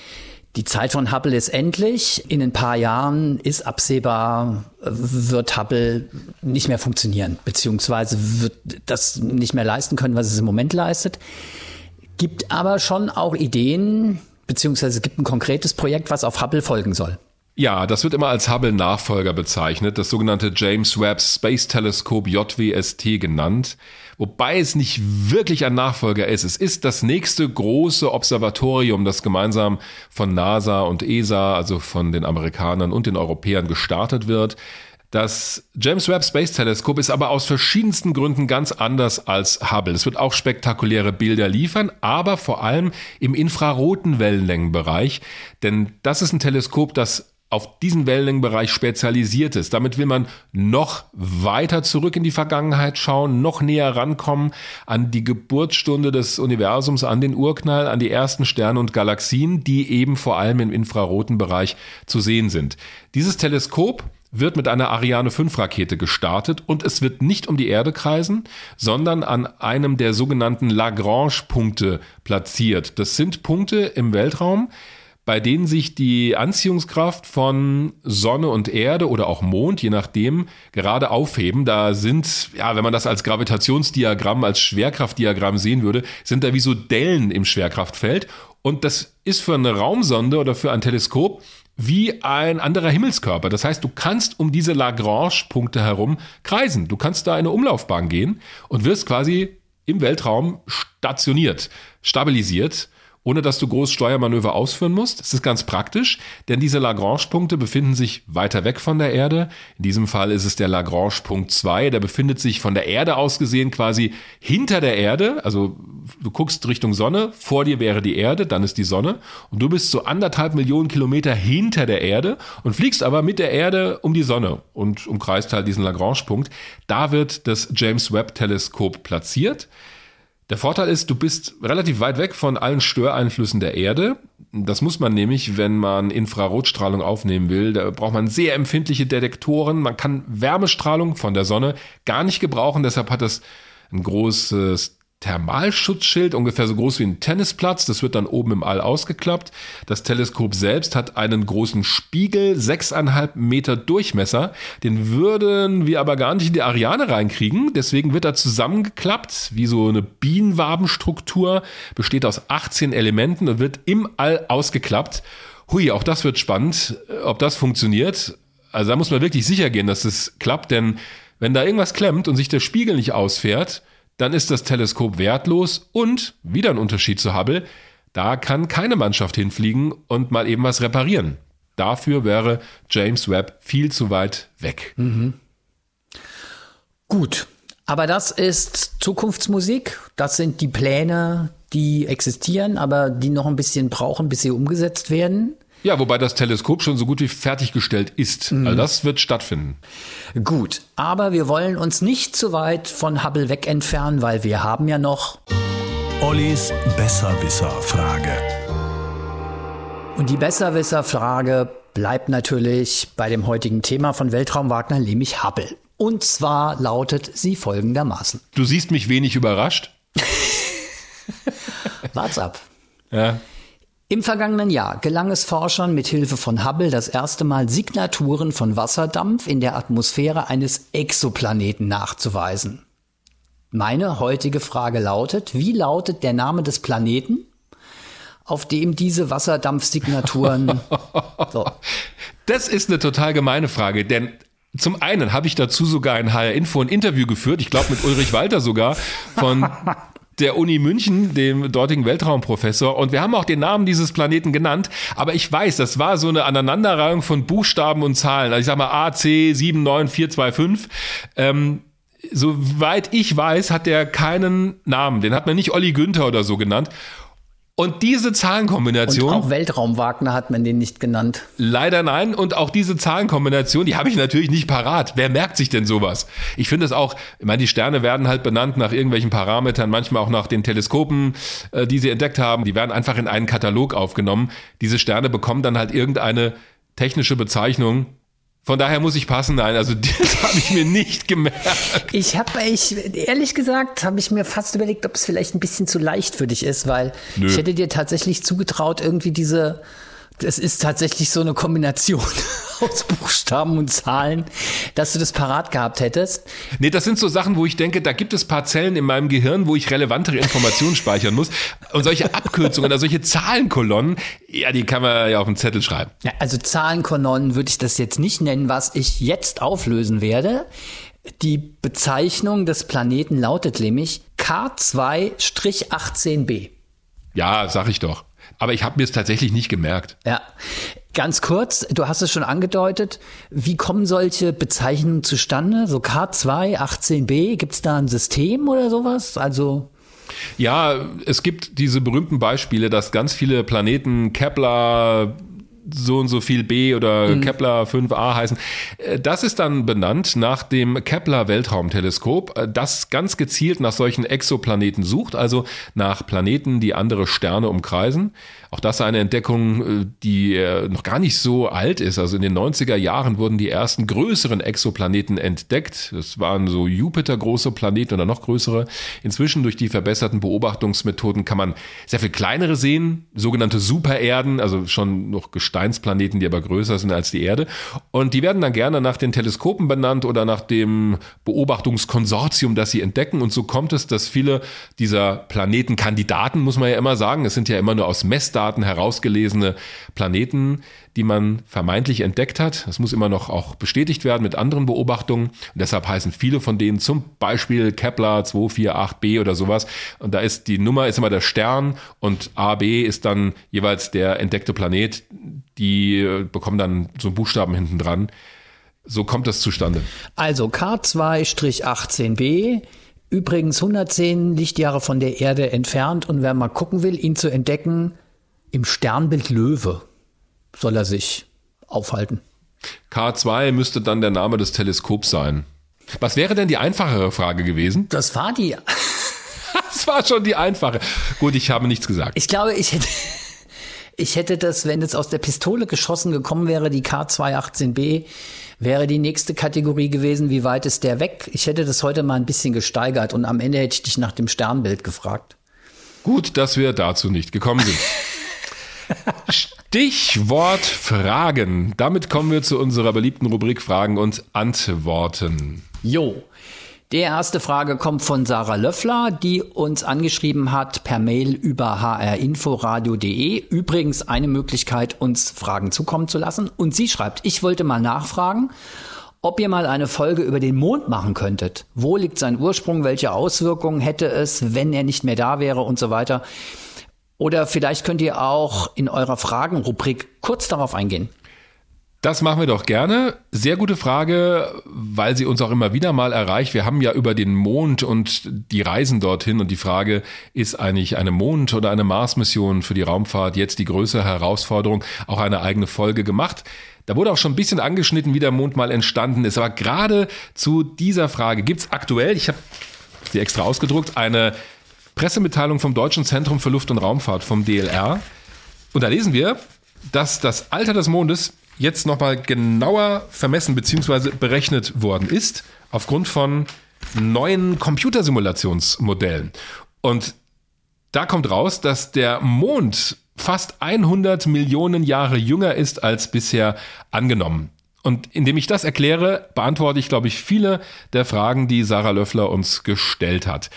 die Zeit von Hubble ist endlich. In ein paar Jahren ist absehbar, wird Hubble nicht mehr funktionieren, beziehungsweise wird das nicht mehr leisten können, was es im Moment leistet. Gibt aber schon auch Ideen, beziehungsweise gibt ein konkretes Projekt, was auf Hubble folgen soll. Ja, das wird immer als Hubble-Nachfolger bezeichnet, das sogenannte James Webb Space Telescope JWST genannt, wobei es nicht wirklich ein Nachfolger ist. Es ist das nächste große Observatorium, das gemeinsam von NASA und ESA, also von den Amerikanern und den Europäern gestartet wird. Das James Webb Space Telescope ist aber aus verschiedensten Gründen ganz anders als Hubble. Es wird auch spektakuläre Bilder liefern, aber vor allem im infraroten Wellenlängenbereich, denn das ist ein Teleskop, das auf diesen Wellenlängenbereich spezialisiert ist. Damit will man noch weiter zurück in die Vergangenheit schauen, noch näher rankommen an die Geburtsstunde des Universums, an den Urknall, an die ersten Sterne und Galaxien, die eben vor allem im infraroten Bereich zu sehen sind. Dieses Teleskop wird mit einer Ariane 5 Rakete gestartet und es wird nicht um die Erde kreisen, sondern an einem der sogenannten Lagrange-Punkte platziert. Das sind Punkte im Weltraum, bei denen sich die Anziehungskraft von Sonne und Erde oder auch Mond, je nachdem, gerade aufheben. Da sind, ja, wenn man das als Gravitationsdiagramm, als Schwerkraftdiagramm sehen würde, sind da wie so Dellen im Schwerkraftfeld. Und das ist für eine Raumsonde oder für ein Teleskop wie ein anderer Himmelskörper. Das heißt, du kannst um diese Lagrange-Punkte herum kreisen. Du kannst da eine Umlaufbahn gehen und wirst quasi im Weltraum stationiert, stabilisiert ohne dass du groß Steuermanöver ausführen musst. Das ist ganz praktisch, denn diese Lagrange-Punkte befinden sich weiter weg von der Erde. In diesem Fall ist es der Lagrange-Punkt 2, der befindet sich von der Erde aus gesehen quasi hinter der Erde. Also du guckst Richtung Sonne, vor dir wäre die Erde, dann ist die Sonne und du bist so anderthalb Millionen Kilometer hinter der Erde und fliegst aber mit der Erde um die Sonne und umkreist halt diesen Lagrange-Punkt. Da wird das James Webb-Teleskop platziert. Der Vorteil ist, du bist relativ weit weg von allen Störeinflüssen der Erde. Das muss man nämlich, wenn man Infrarotstrahlung aufnehmen will. Da braucht man sehr empfindliche Detektoren. Man kann Wärmestrahlung von der Sonne gar nicht gebrauchen. Deshalb hat es ein großes Thermalschutzschild, ungefähr so groß wie ein Tennisplatz. Das wird dann oben im All ausgeklappt. Das Teleskop selbst hat einen großen Spiegel, sechseinhalb Meter Durchmesser. Den würden wir aber gar nicht in die Ariane reinkriegen. Deswegen wird er zusammengeklappt, wie so eine Bienenwabenstruktur, besteht aus 18 Elementen und wird im All ausgeklappt. Hui, auch das wird spannend, ob das funktioniert. Also da muss man wirklich sicher gehen, dass es das klappt, denn wenn da irgendwas klemmt und sich der Spiegel nicht ausfährt, dann ist das Teleskop wertlos und, wieder ein Unterschied zu Hubble, da kann keine Mannschaft hinfliegen und mal eben was reparieren. Dafür wäre James Webb viel zu weit weg. Mhm. Gut, aber das ist Zukunftsmusik. Das sind die Pläne, die existieren, aber die noch ein bisschen brauchen, bis sie umgesetzt werden. Ja, wobei das Teleskop schon so gut wie fertiggestellt ist. Mhm. Also das wird stattfinden. Gut, aber wir wollen uns nicht zu weit von Hubble weg entfernen, weil wir haben ja noch Ollis Besserwisser-Frage. Und die Besserwisser-Frage bleibt natürlich bei dem heutigen Thema von Weltraum Wagner, nämlich Hubble. Und zwar lautet sie folgendermaßen. Du siehst mich wenig überrascht. [laughs] Wart's ab. Ja. Im vergangenen Jahr gelang es Forschern mit Hilfe von Hubble das erste Mal Signaturen von Wasserdampf in der Atmosphäre eines Exoplaneten nachzuweisen. Meine heutige Frage lautet, wie lautet der Name des Planeten, auf dem diese Wasserdampfsignaturen [laughs] so. Das ist eine total gemeine Frage, denn zum einen habe ich dazu sogar ein HR Info ein Interview geführt, ich glaube mit Ulrich Walter sogar von [laughs] der Uni München, dem dortigen Weltraumprofessor. Und wir haben auch den Namen dieses Planeten genannt. Aber ich weiß, das war so eine Aneinanderreihung von Buchstaben und Zahlen. Also ich sag mal AC 79425. Ähm, soweit ich weiß, hat der keinen Namen. Den hat man nicht Olli Günther oder so genannt. Und diese Zahlenkombination. Und auch Weltraumwagner hat man den nicht genannt. Leider nein. Und auch diese Zahlenkombination, die habe ich natürlich nicht parat. Wer merkt sich denn sowas? Ich finde es auch, ich meine, die Sterne werden halt benannt nach irgendwelchen Parametern, manchmal auch nach den Teleskopen, äh, die sie entdeckt haben. Die werden einfach in einen Katalog aufgenommen. Diese Sterne bekommen dann halt irgendeine technische Bezeichnung, von daher muss ich passen. Nein, also [laughs] das habe ich mir nicht gemerkt. Ich habe, ich ehrlich gesagt, habe ich mir fast überlegt, ob es vielleicht ein bisschen zu leicht für dich ist, weil Nö. ich hätte dir tatsächlich zugetraut, irgendwie diese es ist tatsächlich so eine Kombination [laughs] aus Buchstaben und Zahlen, dass du das parat gehabt hättest. Nee, das sind so Sachen, wo ich denke, da gibt es paar Zellen in meinem Gehirn, wo ich relevantere Informationen [laughs] speichern muss. Und solche Abkürzungen oder solche Zahlenkolonnen, ja, die kann man ja auf den Zettel schreiben. Ja, also Zahlenkolonnen würde ich das jetzt nicht nennen, was ich jetzt auflösen werde. Die Bezeichnung des Planeten lautet nämlich K2-18b. Ja, sag ich doch. Aber ich habe mir es tatsächlich nicht gemerkt. Ja, ganz kurz, du hast es schon angedeutet. Wie kommen solche Bezeichnungen zustande? So K2, 18b, gibt es da ein System oder sowas? Also ja, es gibt diese berühmten Beispiele, dass ganz viele Planeten Kepler so und so viel B oder mhm. Kepler 5a heißen. Äh, das ist dann benannt nach dem Kepler Weltraumteleskop, äh, das ganz gezielt nach solchen Exoplaneten sucht, also nach Planeten, die andere Sterne umkreisen. Auch das eine Entdeckung, äh, die noch gar nicht so alt ist. Also in den 90er Jahren wurden die ersten größeren Exoplaneten entdeckt. Das waren so Jupiter-große Planeten oder noch größere. Inzwischen durch die verbesserten Beobachtungsmethoden kann man sehr viel kleinere sehen, sogenannte Supererden, also schon noch Gesteinsplaneten, die aber größer sind als die Erde. Und die werden dann gerne nach den Teleskopen benannt oder nach dem Beobachtungskonsortium, das sie entdecken. Und so kommt es, dass viele dieser Planetenkandidaten, muss man ja immer sagen, es sind ja immer nur aus Messdaten, Staaten herausgelesene Planeten, die man vermeintlich entdeckt hat. Das muss immer noch auch bestätigt werden mit anderen Beobachtungen. Und deshalb heißen viele von denen zum Beispiel Kepler 248b oder sowas. Und da ist die Nummer ist immer der Stern und AB ist dann jeweils der entdeckte Planet. Die äh, bekommen dann so einen Buchstaben hinten dran. So kommt das zustande. Also K2-18b Übrigens 110 Lichtjahre von der Erde entfernt und wer mal gucken will, ihn zu entdecken, im Sternbild Löwe soll er sich aufhalten. K2 müsste dann der Name des Teleskops sein. Was wäre denn die einfachere Frage gewesen? Das war die. [laughs] das war schon die einfache. Gut, ich habe nichts gesagt. Ich glaube, ich hätte, [laughs] ich hätte das, wenn es aus der Pistole geschossen gekommen wäre, die K218B, wäre die nächste Kategorie gewesen, wie weit ist der weg? Ich hätte das heute mal ein bisschen gesteigert und am Ende hätte ich dich nach dem Sternbild gefragt. Gut, dass wir dazu nicht gekommen sind. [laughs] Stichwort Fragen. Damit kommen wir zu unserer beliebten Rubrik Fragen und Antworten. Jo. Die erste Frage kommt von Sarah Löffler, die uns angeschrieben hat per Mail über hrinforadio.de. Übrigens eine Möglichkeit, uns Fragen zukommen zu lassen. Und sie schreibt, ich wollte mal nachfragen, ob ihr mal eine Folge über den Mond machen könntet. Wo liegt sein Ursprung? Welche Auswirkungen hätte es, wenn er nicht mehr da wäre und so weiter? Oder vielleicht könnt ihr auch in eurer Fragenrubrik kurz darauf eingehen. Das machen wir doch gerne. Sehr gute Frage, weil sie uns auch immer wieder mal erreicht. Wir haben ja über den Mond und die Reisen dorthin und die Frage, ist eigentlich eine Mond- oder eine Mars-Mission für die Raumfahrt jetzt die größere Herausforderung, auch eine eigene Folge gemacht. Da wurde auch schon ein bisschen angeschnitten, wie der Mond mal entstanden ist. Aber gerade zu dieser Frage gibt es aktuell, ich habe sie extra ausgedruckt, eine Pressemitteilung vom Deutschen Zentrum für Luft- und Raumfahrt, vom DLR. Und da lesen wir, dass das Alter des Mondes jetzt nochmal genauer vermessen bzw. berechnet worden ist, aufgrund von neuen Computersimulationsmodellen. Und da kommt raus, dass der Mond fast 100 Millionen Jahre jünger ist als bisher angenommen. Und indem ich das erkläre, beantworte ich, glaube ich, viele der Fragen, die Sarah Löffler uns gestellt hat.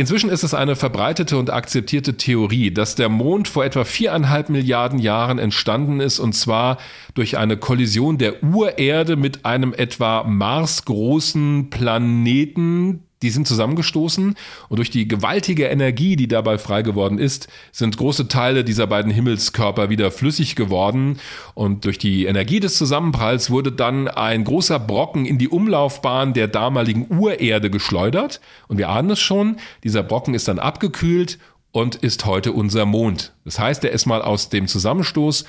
Inzwischen ist es eine verbreitete und akzeptierte Theorie, dass der Mond vor etwa viereinhalb Milliarden Jahren entstanden ist und zwar durch eine Kollision der Urerde mit einem etwa Mars-großen Planeten, die sind zusammengestoßen und durch die gewaltige Energie, die dabei frei geworden ist, sind große Teile dieser beiden Himmelskörper wieder flüssig geworden und durch die Energie des Zusammenpralls wurde dann ein großer Brocken in die Umlaufbahn der damaligen Urerde geschleudert und wir ahnen es schon, dieser Brocken ist dann abgekühlt und ist heute unser Mond. Das heißt, er ist mal aus dem Zusammenstoß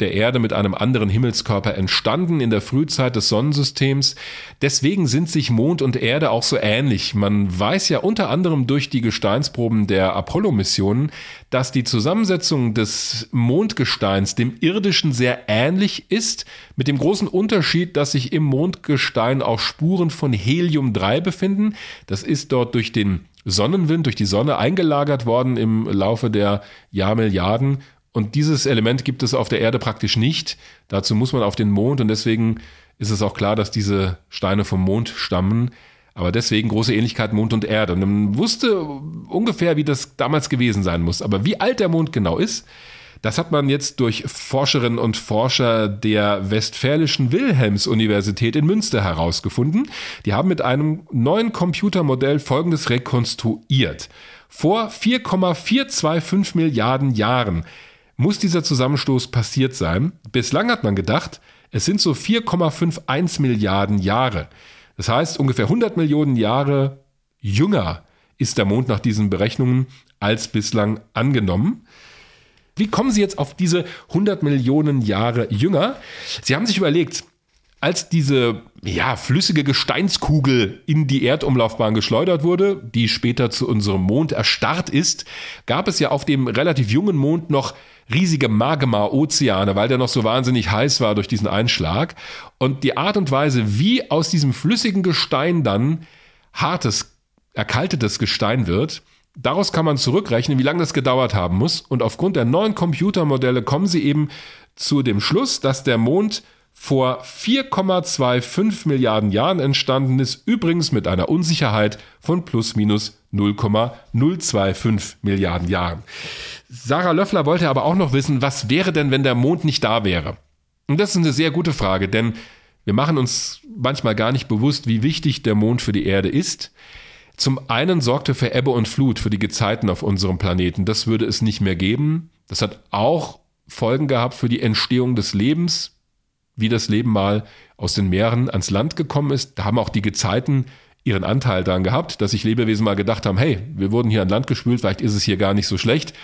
der Erde mit einem anderen Himmelskörper entstanden in der Frühzeit des Sonnensystems. Deswegen sind sich Mond und Erde auch so ähnlich. Man weiß ja unter anderem durch die Gesteinsproben der Apollo-Missionen, dass die Zusammensetzung des Mondgesteins dem irdischen sehr ähnlich ist, mit dem großen Unterschied, dass sich im Mondgestein auch Spuren von Helium-3 befinden. Das ist dort durch den Sonnenwind, durch die Sonne eingelagert worden im Laufe der Jahrmilliarden Und dieses Element gibt es auf der Erde praktisch nicht. Dazu muss man auf den Mond und deswegen ist es auch klar, dass diese Steine vom Mond stammen. Aber deswegen große Ähnlichkeit Mond und Erde. Und man wusste ungefähr, wie das damals gewesen sein muss. Aber wie alt der Mond genau ist, das hat man jetzt durch Forscherinnen und Forscher der Westfälischen Wilhelms-Universität in Münster herausgefunden. Die haben mit einem neuen Computermodell Folgendes rekonstruiert. Vor 4,425 Milliarden Jahren muss dieser Zusammenstoß passiert sein. Bislang hat man gedacht, es sind so 4,51 Milliarden Jahre. Das heißt, ungefähr 100 Millionen Jahre jünger ist der Mond nach diesen Berechnungen als bislang angenommen. Wie kommen Sie jetzt auf diese 100 Millionen Jahre jünger? Sie haben sich überlegt, als diese ja, flüssige Gesteinskugel in die Erdumlaufbahn geschleudert wurde, die später zu unserem Mond erstarrt ist, gab es ja auf dem relativ jungen Mond noch riesige Magma-Ozeane, weil der noch so wahnsinnig heiß war durch diesen Einschlag. Und die Art und Weise, wie aus diesem flüssigen Gestein dann hartes, erkaltetes Gestein wird, daraus kann man zurückrechnen, wie lange das gedauert haben muss. Und aufgrund der neuen Computermodelle kommen sie eben zu dem Schluss, dass der Mond vor 4,25 Milliarden Jahren entstanden ist, übrigens mit einer Unsicherheit von plus minus 0,025 Milliarden Jahren. Sarah Löffler wollte aber auch noch wissen, was wäre denn, wenn der Mond nicht da wäre? Und das ist eine sehr gute Frage, denn wir machen uns manchmal gar nicht bewusst, wie wichtig der Mond für die Erde ist. Zum einen sorgte für Ebbe und Flut für die Gezeiten auf unserem Planeten. Das würde es nicht mehr geben. Das hat auch Folgen gehabt für die Entstehung des Lebens, wie das Leben mal aus den Meeren ans Land gekommen ist. Da haben auch die Gezeiten ihren Anteil daran gehabt, dass sich Lebewesen mal gedacht haben, hey, wir wurden hier an Land gespült, vielleicht ist es hier gar nicht so schlecht.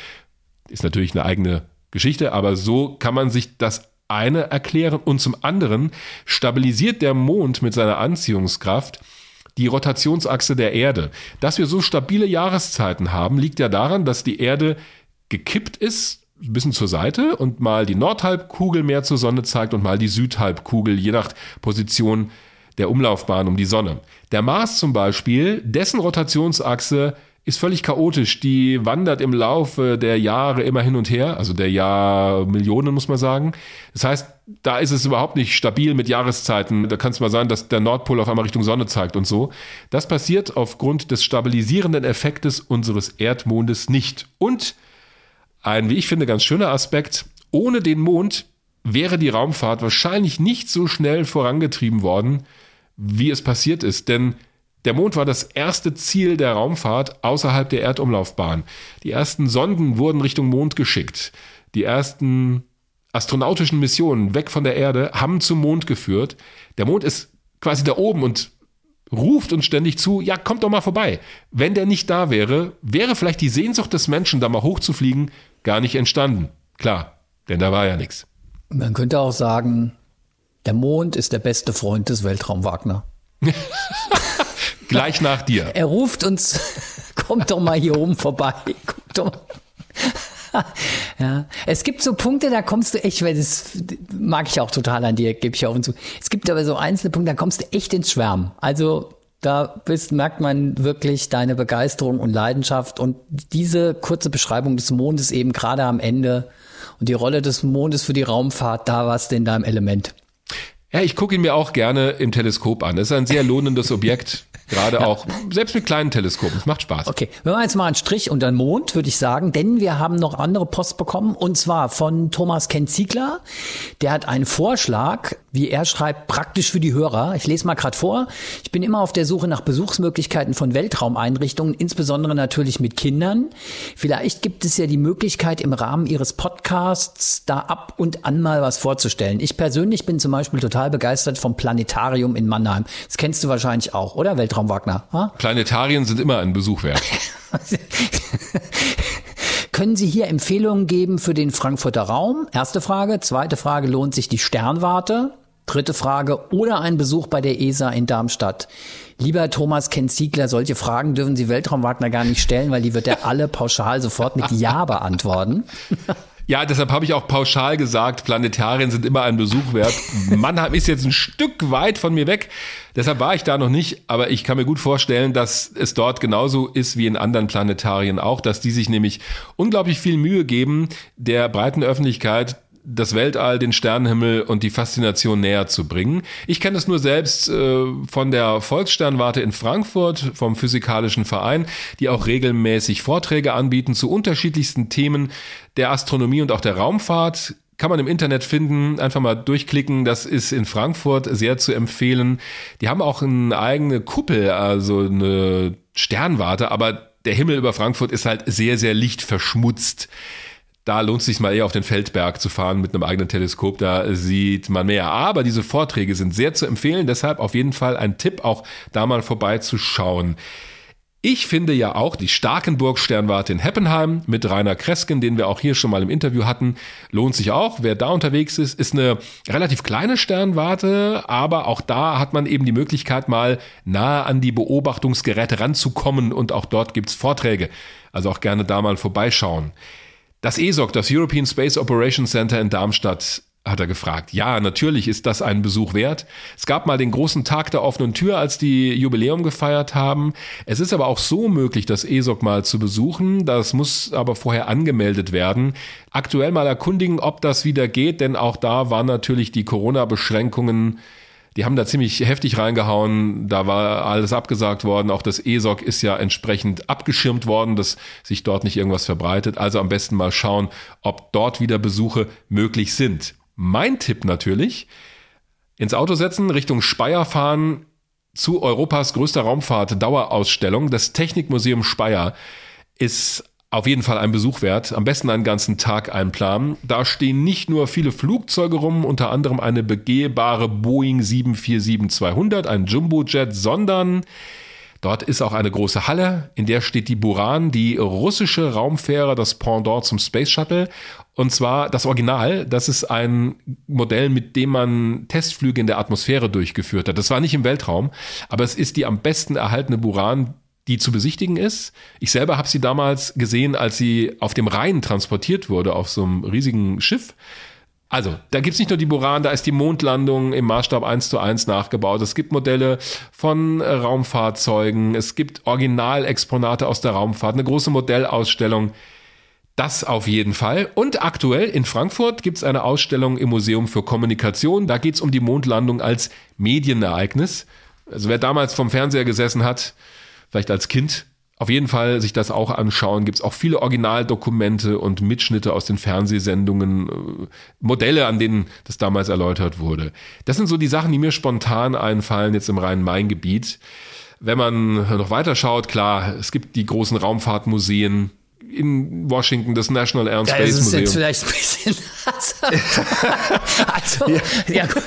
Ist natürlich eine eigene Geschichte, aber so kann man sich das eine erklären und zum anderen stabilisiert der Mond mit seiner Anziehungskraft die Rotationsachse der Erde. Dass wir so stabile Jahreszeiten haben, liegt ja daran, dass die Erde gekippt ist ein bisschen zur Seite und mal die Nordhalbkugel mehr zur Sonne zeigt und mal die Südhalbkugel, je nach Position der Umlaufbahn um die Sonne. Der Mars zum Beispiel, dessen Rotationsachse ist völlig chaotisch. Die wandert im Laufe der Jahre immer hin und her, also der Jahrmillionen muss man sagen. Das heißt, da ist es überhaupt nicht stabil mit Jahreszeiten. Da kann es mal sein, dass der Nordpol auf einmal Richtung Sonne zeigt und so. Das passiert aufgrund des stabilisierenden Effektes unseres Erdmondes nicht. Und ein, wie ich finde, ganz schöner Aspekt. Ohne den Mond wäre die Raumfahrt wahrscheinlich nicht so schnell vorangetrieben worden, wie es passiert ist. Denn der Mond war das erste Ziel der Raumfahrt außerhalb der Erdumlaufbahn. Die ersten Sonden wurden Richtung Mond geschickt. Die ersten astronautischen Missionen weg von der Erde haben zum Mond geführt. Der Mond ist quasi da oben und ruft uns ständig zu, ja, kommt doch mal vorbei. Wenn der nicht da wäre, wäre vielleicht die Sehnsucht des Menschen, da mal hochzufliegen, gar nicht entstanden. Klar, denn da war ja nichts. Man könnte auch sagen, der Mond ist der beste Freund des Weltraum Wagner. [laughs] Gleich nach dir. Er ruft uns, [laughs] kommt doch mal hier oben vorbei. Kommt doch [laughs] ja, es gibt so Punkte, da kommst du echt, weil das mag ich auch total an dir, gebe ich auch zu. Es gibt aber so einzelne Punkte, da kommst du echt ins Schwärmen. Also da bist, merkt man wirklich deine Begeisterung und Leidenschaft und diese kurze Beschreibung des Mondes eben gerade am Ende und die Rolle des Mondes für die Raumfahrt, da warst du in deinem Element. Ja, ich gucke ihn mir auch gerne im Teleskop an. Es ist ein sehr lohnendes Objekt. Gerade ja. auch, selbst mit kleinen Teleskopen. Es macht Spaß. Okay, wir machen jetzt mal einen Strich unter den Mond, würde ich sagen, denn wir haben noch andere Post bekommen und zwar von Thomas Kenziegler. Der hat einen Vorschlag, wie er schreibt, praktisch für die Hörer. Ich lese mal gerade vor. Ich bin immer auf der Suche nach Besuchsmöglichkeiten von Weltraumeinrichtungen, insbesondere natürlich mit Kindern. Vielleicht gibt es ja die Möglichkeit, im Rahmen Ihres Podcasts da ab und an mal was vorzustellen. Ich persönlich bin zum Beispiel total begeistert vom Planetarium in Mannheim. Das kennst du wahrscheinlich auch, oder? Weltraum Wagner. Ha? Planetarien sind immer ein Besuch wert. [laughs] Können Sie hier Empfehlungen geben für den Frankfurter Raum? Erste Frage. Zweite Frage, lohnt sich die Sternwarte? Dritte Frage, oder ein Besuch bei der ESA in Darmstadt? Lieber Thomas Kenziegler, solche Fragen dürfen Sie Weltraum Wagner gar nicht stellen, weil die wird er alle pauschal sofort mit Ja beantworten. Ja, deshalb habe ich auch pauschal gesagt, Planetarien sind immer ein Besuch wert. Mannheim ist jetzt ein Stück weit von mir weg. Deshalb war ich da noch nicht, aber ich kann mir gut vorstellen, dass es dort genauso ist wie in anderen Planetarien auch, dass die sich nämlich unglaublich viel Mühe geben, der breiten Öffentlichkeit das Weltall, den Sternenhimmel und die Faszination näher zu bringen. Ich kenne es nur selbst äh, von der Volkssternwarte in Frankfurt, vom Physikalischen Verein, die auch regelmäßig Vorträge anbieten zu unterschiedlichsten Themen der Astronomie und auch der Raumfahrt. Kann man im Internet finden, einfach mal durchklicken. Das ist in Frankfurt sehr zu empfehlen. Die haben auch eine eigene Kuppel, also eine Sternwarte, aber der Himmel über Frankfurt ist halt sehr, sehr lichtverschmutzt da lohnt es sich mal eher auf den Feldberg zu fahren mit einem eigenen Teleskop, da sieht man mehr. Aber diese Vorträge sind sehr zu empfehlen, deshalb auf jeden Fall ein Tipp, auch da mal vorbeizuschauen. Ich finde ja auch die Starkenburg-Sternwarte in Heppenheim mit Rainer Kresken, den wir auch hier schon mal im Interview hatten, lohnt sich auch. Wer da unterwegs ist, ist eine relativ kleine Sternwarte, aber auch da hat man eben die Möglichkeit, mal nahe an die Beobachtungsgeräte ranzukommen und auch dort gibt's Vorträge. Also auch gerne da mal vorbeischauen. Das ESOC, das European Space Operations Center in Darmstadt, hat er gefragt. Ja, natürlich ist das ein Besuch wert. Es gab mal den großen Tag der offenen Tür, als die Jubiläum gefeiert haben. Es ist aber auch so möglich, das ESOC mal zu besuchen. Das muss aber vorher angemeldet werden. Aktuell mal erkundigen, ob das wieder geht, denn auch da waren natürlich die Corona-Beschränkungen die haben da ziemlich heftig reingehauen. Da war alles abgesagt worden. Auch das ESOC ist ja entsprechend abgeschirmt worden, dass sich dort nicht irgendwas verbreitet. Also am besten mal schauen, ob dort wieder Besuche möglich sind. Mein Tipp natürlich, ins Auto setzen, Richtung Speyer fahren, zu Europas größter Raumfahrt Dauerausstellung. Das Technikmuseum Speyer ist auf jeden Fall ein Besuch wert. Am besten einen ganzen Tag einplanen. Da stehen nicht nur viele Flugzeuge rum, unter anderem eine begehbare Boeing 747-200, ein Jumbojet, sondern dort ist auch eine große Halle, in der steht die Buran, die russische Raumfähre, das Pendant zum Space Shuttle. Und zwar das Original, das ist ein Modell, mit dem man Testflüge in der Atmosphäre durchgeführt hat. Das war nicht im Weltraum, aber es ist die am besten erhaltene Buran, die zu besichtigen ist. Ich selber habe sie damals gesehen, als sie auf dem Rhein transportiert wurde, auf so einem riesigen Schiff. Also, da gibt's nicht nur die Buran, da ist die Mondlandung im Maßstab 1 zu 1 nachgebaut. Es gibt Modelle von Raumfahrzeugen, es gibt Originalexponate aus der Raumfahrt, eine große Modellausstellung. Das auf jeden Fall. Und aktuell in Frankfurt gibt's eine Ausstellung im Museum für Kommunikation. Da geht's um die Mondlandung als Medienereignis. Also wer damals vom Fernseher gesessen hat, vielleicht als Kind auf jeden Fall sich das auch anschauen. Gibt es auch viele Originaldokumente und Mitschnitte aus den Fernsehsendungen, äh, Modelle, an denen das damals erläutert wurde. Das sind so die Sachen, die mir spontan einfallen jetzt im Rhein-Main-Gebiet. Wenn man noch weiter schaut, klar, es gibt die großen Raumfahrtmuseen, in Washington das National Air and Space das ist Museum. jetzt vielleicht ein bisschen. [laughs] [laughs] also, ja, ja gut.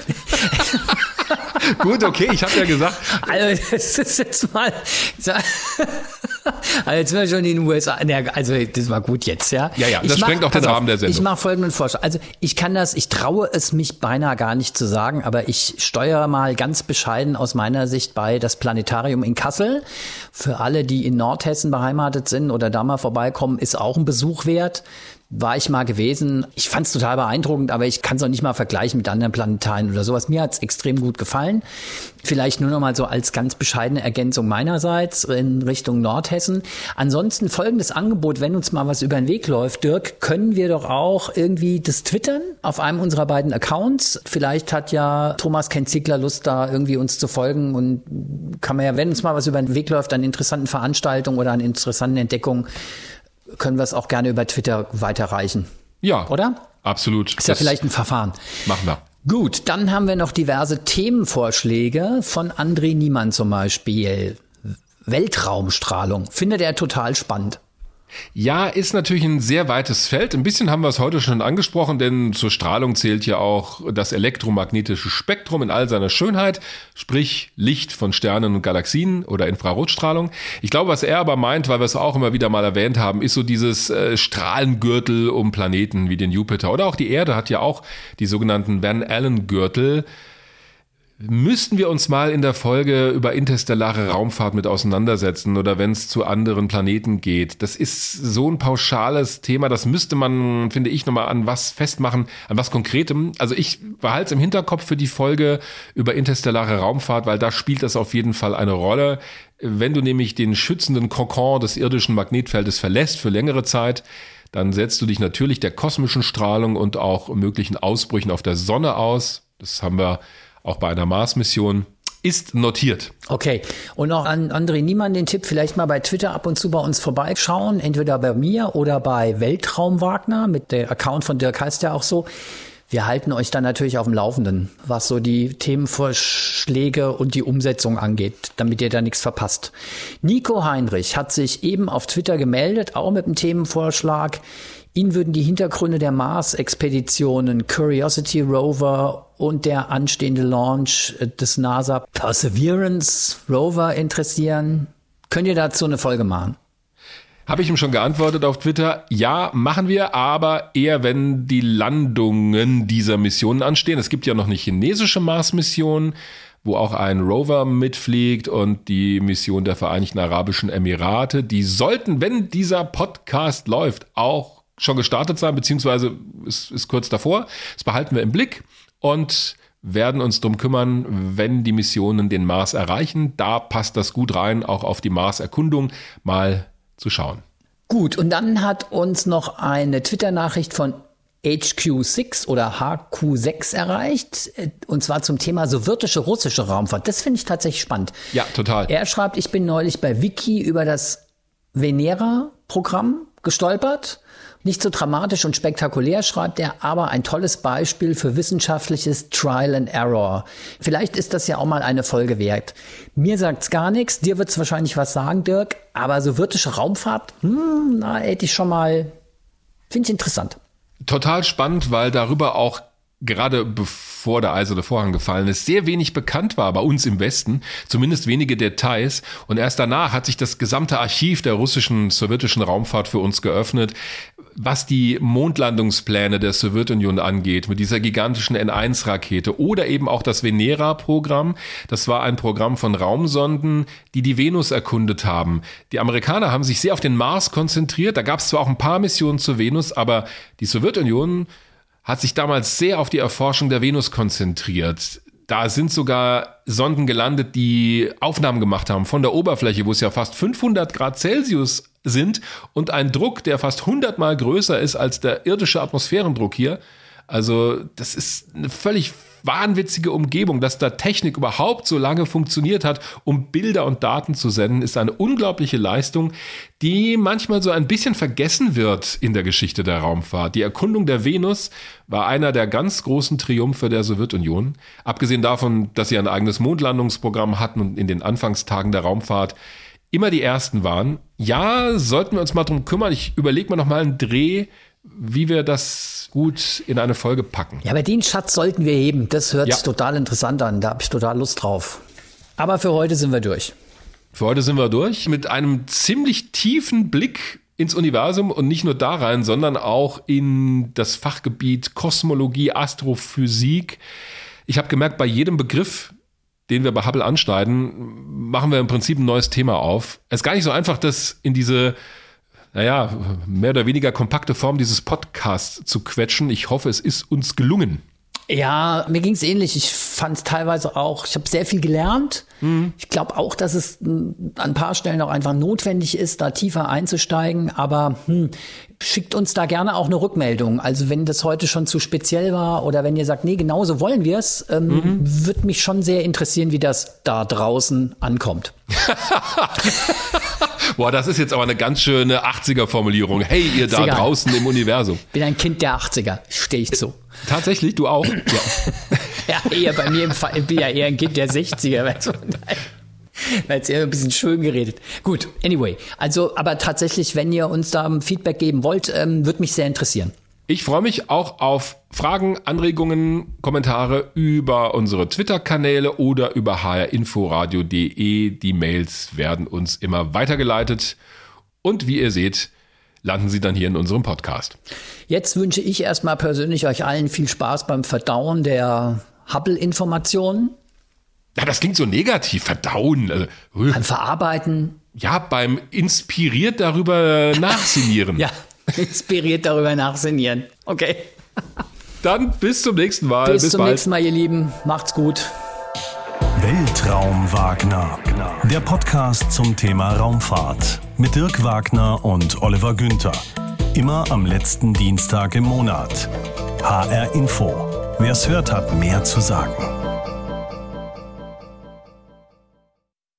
[laughs] Gut, okay, ich habe ja gesagt. Also, das ist jetzt mal. Also, jetzt sind wir schon in den USA. Also, das war gut jetzt, ja. Ja, ja, das ich sprengt auch den Rahmen der Sendung. Ich mache folgenden Vorschlag. Also, ich kann das, ich traue es mich beinahe gar nicht zu sagen, aber ich steuere mal ganz bescheiden aus meiner Sicht bei das Planetarium in Kassel. Für alle, die in Nordhessen beheimatet sind oder da mal vorbeikommen, ist auch ein Besuch wert war ich mal gewesen. Ich fand es total beeindruckend, aber ich kann es auch nicht mal vergleichen mit anderen Planetarien oder sowas. Mir hat es extrem gut gefallen. Vielleicht nur noch mal so als ganz bescheidene Ergänzung meinerseits in Richtung Nordhessen. Ansonsten folgendes Angebot, wenn uns mal was über den Weg läuft, Dirk, können wir doch auch irgendwie das twittern auf einem unserer beiden Accounts. Vielleicht hat ja Thomas Kenzigler Lust, da irgendwie uns zu folgen und kann man ja, wenn uns mal was über den Weg läuft, an interessanten Veranstaltungen oder an interessanten Entdeckungen, können wir es auch gerne über Twitter weiterreichen. Ja. Oder? Absolut. Ist ja vielleicht ein Verfahren. Machen wir. Gut, dann haben wir noch diverse Themenvorschläge von André Niemann zum Beispiel. Weltraumstrahlung. Findet er total spannend. Ja, ist natürlich ein sehr weites Feld. Ein bisschen haben wir es heute schon angesprochen, denn zur Strahlung zählt ja auch das elektromagnetische Spektrum in all seiner Schönheit, sprich Licht von Sternen und Galaxien oder Infrarotstrahlung. Ich glaube, was er aber meint, weil wir es auch immer wieder mal erwähnt haben, ist so dieses äh, Strahlengürtel um Planeten wie den Jupiter oder auch die Erde hat ja auch die sogenannten Van Allen Gürtel müssten wir uns mal in der Folge über interstellare Raumfahrt mit auseinandersetzen oder wenn es zu anderen Planeten geht. Das ist so ein pauschales Thema, das müsste man, finde ich, nochmal an was festmachen, an was Konkretem. Also ich behalte es im Hinterkopf für die Folge über interstellare Raumfahrt, weil da spielt das auf jeden Fall eine Rolle. Wenn du nämlich den schützenden Kokon des irdischen Magnetfeldes verlässt für längere Zeit, dann setzt du dich natürlich der kosmischen Strahlung und auch möglichen Ausbrüchen auf der Sonne aus. Das haben wir auch bei einer Mars-Mission ist notiert. Okay. Und noch an André Niemann den Tipp, vielleicht mal bei Twitter ab und zu bei uns vorbeischauen, entweder bei mir oder bei Weltraum mit der Account von Dirk heißt ja auch so. Wir halten euch dann natürlich auf dem Laufenden, was so die Themenvorschläge und die Umsetzung angeht, damit ihr da nichts verpasst. Nico Heinrich hat sich eben auf Twitter gemeldet, auch mit einem Themenvorschlag. Ihn würden die Hintergründe der Mars-Expeditionen Curiosity Rover und der anstehende Launch des NASA Perseverance Rover interessieren. Könnt ihr dazu eine Folge machen? Habe ich ihm schon geantwortet auf Twitter, ja, machen wir, aber eher wenn die Landungen dieser Missionen anstehen. Es gibt ja noch eine chinesische Mars-Mission, wo auch ein Rover mitfliegt und die Mission der Vereinigten Arabischen Emirate. Die sollten, wenn dieser Podcast läuft, auch schon gestartet sein, beziehungsweise ist, ist kurz davor. Das behalten wir im Blick und werden uns drum kümmern, wenn die Missionen den Mars erreichen. Da passt das gut rein, auch auf die Mars-Erkundung mal zu schauen. Gut, und dann hat uns noch eine Twitter-Nachricht von HQ6 oder HQ6 erreicht, und zwar zum Thema sowjetische russische Raumfahrt. Das finde ich tatsächlich spannend. Ja, total. Er schreibt, ich bin neulich bei Wiki über das Venera-Programm gestolpert nicht so dramatisch und spektakulär, schreibt er, aber ein tolles Beispiel für wissenschaftliches Trial and Error. Vielleicht ist das ja auch mal eine Folge wert. Mir sagt's gar nichts, dir wird's wahrscheinlich was sagen, Dirk, aber so wirtische Raumfahrt, hm, na, hätte ich schon mal, finde ich interessant. Total spannend, weil darüber auch gerade bevor der eiserne Vorhang gefallen ist, sehr wenig bekannt war bei uns im Westen, zumindest wenige Details. Und erst danach hat sich das gesamte Archiv der russischen, sowjetischen Raumfahrt für uns geöffnet, was die Mondlandungspläne der Sowjetunion angeht, mit dieser gigantischen N1-Rakete oder eben auch das Venera-Programm. Das war ein Programm von Raumsonden, die die Venus erkundet haben. Die Amerikaner haben sich sehr auf den Mars konzentriert. Da gab es zwar auch ein paar Missionen zur Venus, aber die Sowjetunion hat sich damals sehr auf die Erforschung der Venus konzentriert. Da sind sogar Sonden gelandet, die Aufnahmen gemacht haben von der Oberfläche, wo es ja fast 500 Grad Celsius sind und ein Druck, der fast 100 mal größer ist als der irdische Atmosphärendruck hier. Also das ist eine völlig wahnwitzige Umgebung, dass da Technik überhaupt so lange funktioniert hat, um Bilder und Daten zu senden, ist eine unglaubliche Leistung, die manchmal so ein bisschen vergessen wird in der Geschichte der Raumfahrt. Die Erkundung der Venus war einer der ganz großen Triumphe der Sowjetunion. Abgesehen davon, dass sie ein eigenes Mondlandungsprogramm hatten und in den Anfangstagen der Raumfahrt immer die ersten waren. Ja, sollten wir uns mal drum kümmern. Ich überlege mir noch mal einen Dreh, wie wir das gut in eine Folge packen. Ja, aber den Schatz sollten wir heben. Das hört sich ja. total interessant an. Da habe ich total Lust drauf. Aber für heute sind wir durch. Für heute sind wir durch mit einem ziemlich tiefen Blick ins Universum und nicht nur da rein, sondern auch in das Fachgebiet Kosmologie, Astrophysik. Ich habe gemerkt, bei jedem Begriff, den wir bei Hubble anschneiden, machen wir im Prinzip ein neues Thema auf. Es ist gar nicht so einfach, das in diese naja, mehr oder weniger kompakte Form dieses Podcasts zu quetschen. Ich hoffe, es ist uns gelungen. Ja, mir ging es ähnlich. Ich fand es teilweise auch, ich habe sehr viel gelernt. Mhm. Ich glaube auch, dass es an ein paar Stellen auch einfach notwendig ist, da tiefer einzusteigen. Aber hm, schickt uns da gerne auch eine Rückmeldung. Also wenn das heute schon zu speziell war oder wenn ihr sagt, nee, genauso wollen wir es, ähm, mhm. würde mich schon sehr interessieren, wie das da draußen ankommt. [laughs] Boah, das ist jetzt aber eine ganz schöne 80er-Formulierung. Hey, ihr da draußen im Universum. Bin ein Kind der 80er, stehe ich zu. Tatsächlich, du auch? [laughs] Ja. ja, eher bei mir im Fall, ich bin ja eher ein Kind der 60er. Weißt du? Weil es eher ein bisschen schön geredet. Gut, anyway. Also, aber tatsächlich, wenn ihr uns da Feedback geben wollt, ähm, würde mich sehr interessieren. Ich freue mich auch auf Fragen, Anregungen, Kommentare über unsere Twitter-Kanäle oder über hrinforadio.de. Die Mails werden uns immer weitergeleitet. Und wie ihr seht, landen sie dann hier in unserem Podcast. Jetzt wünsche ich erstmal persönlich euch allen viel Spaß beim Verdauen der Hubble-Informationen. Ja, das klingt so negativ, verdauen. Also, äh, Beim Verarbeiten, ja, beim inspiriert darüber nachsinieren. [laughs] ja, [laughs] inspiriert darüber nachsinnieren. Okay. Dann bis zum nächsten Mal. Bis, bis zum bald. nächsten Mal, ihr Lieben. Macht's gut. Weltraum Wagner. Der Podcast zum Thema Raumfahrt mit Dirk Wagner und Oliver Günther. Immer am letzten Dienstag im Monat. HR Info. Wer es hört, hat mehr zu sagen.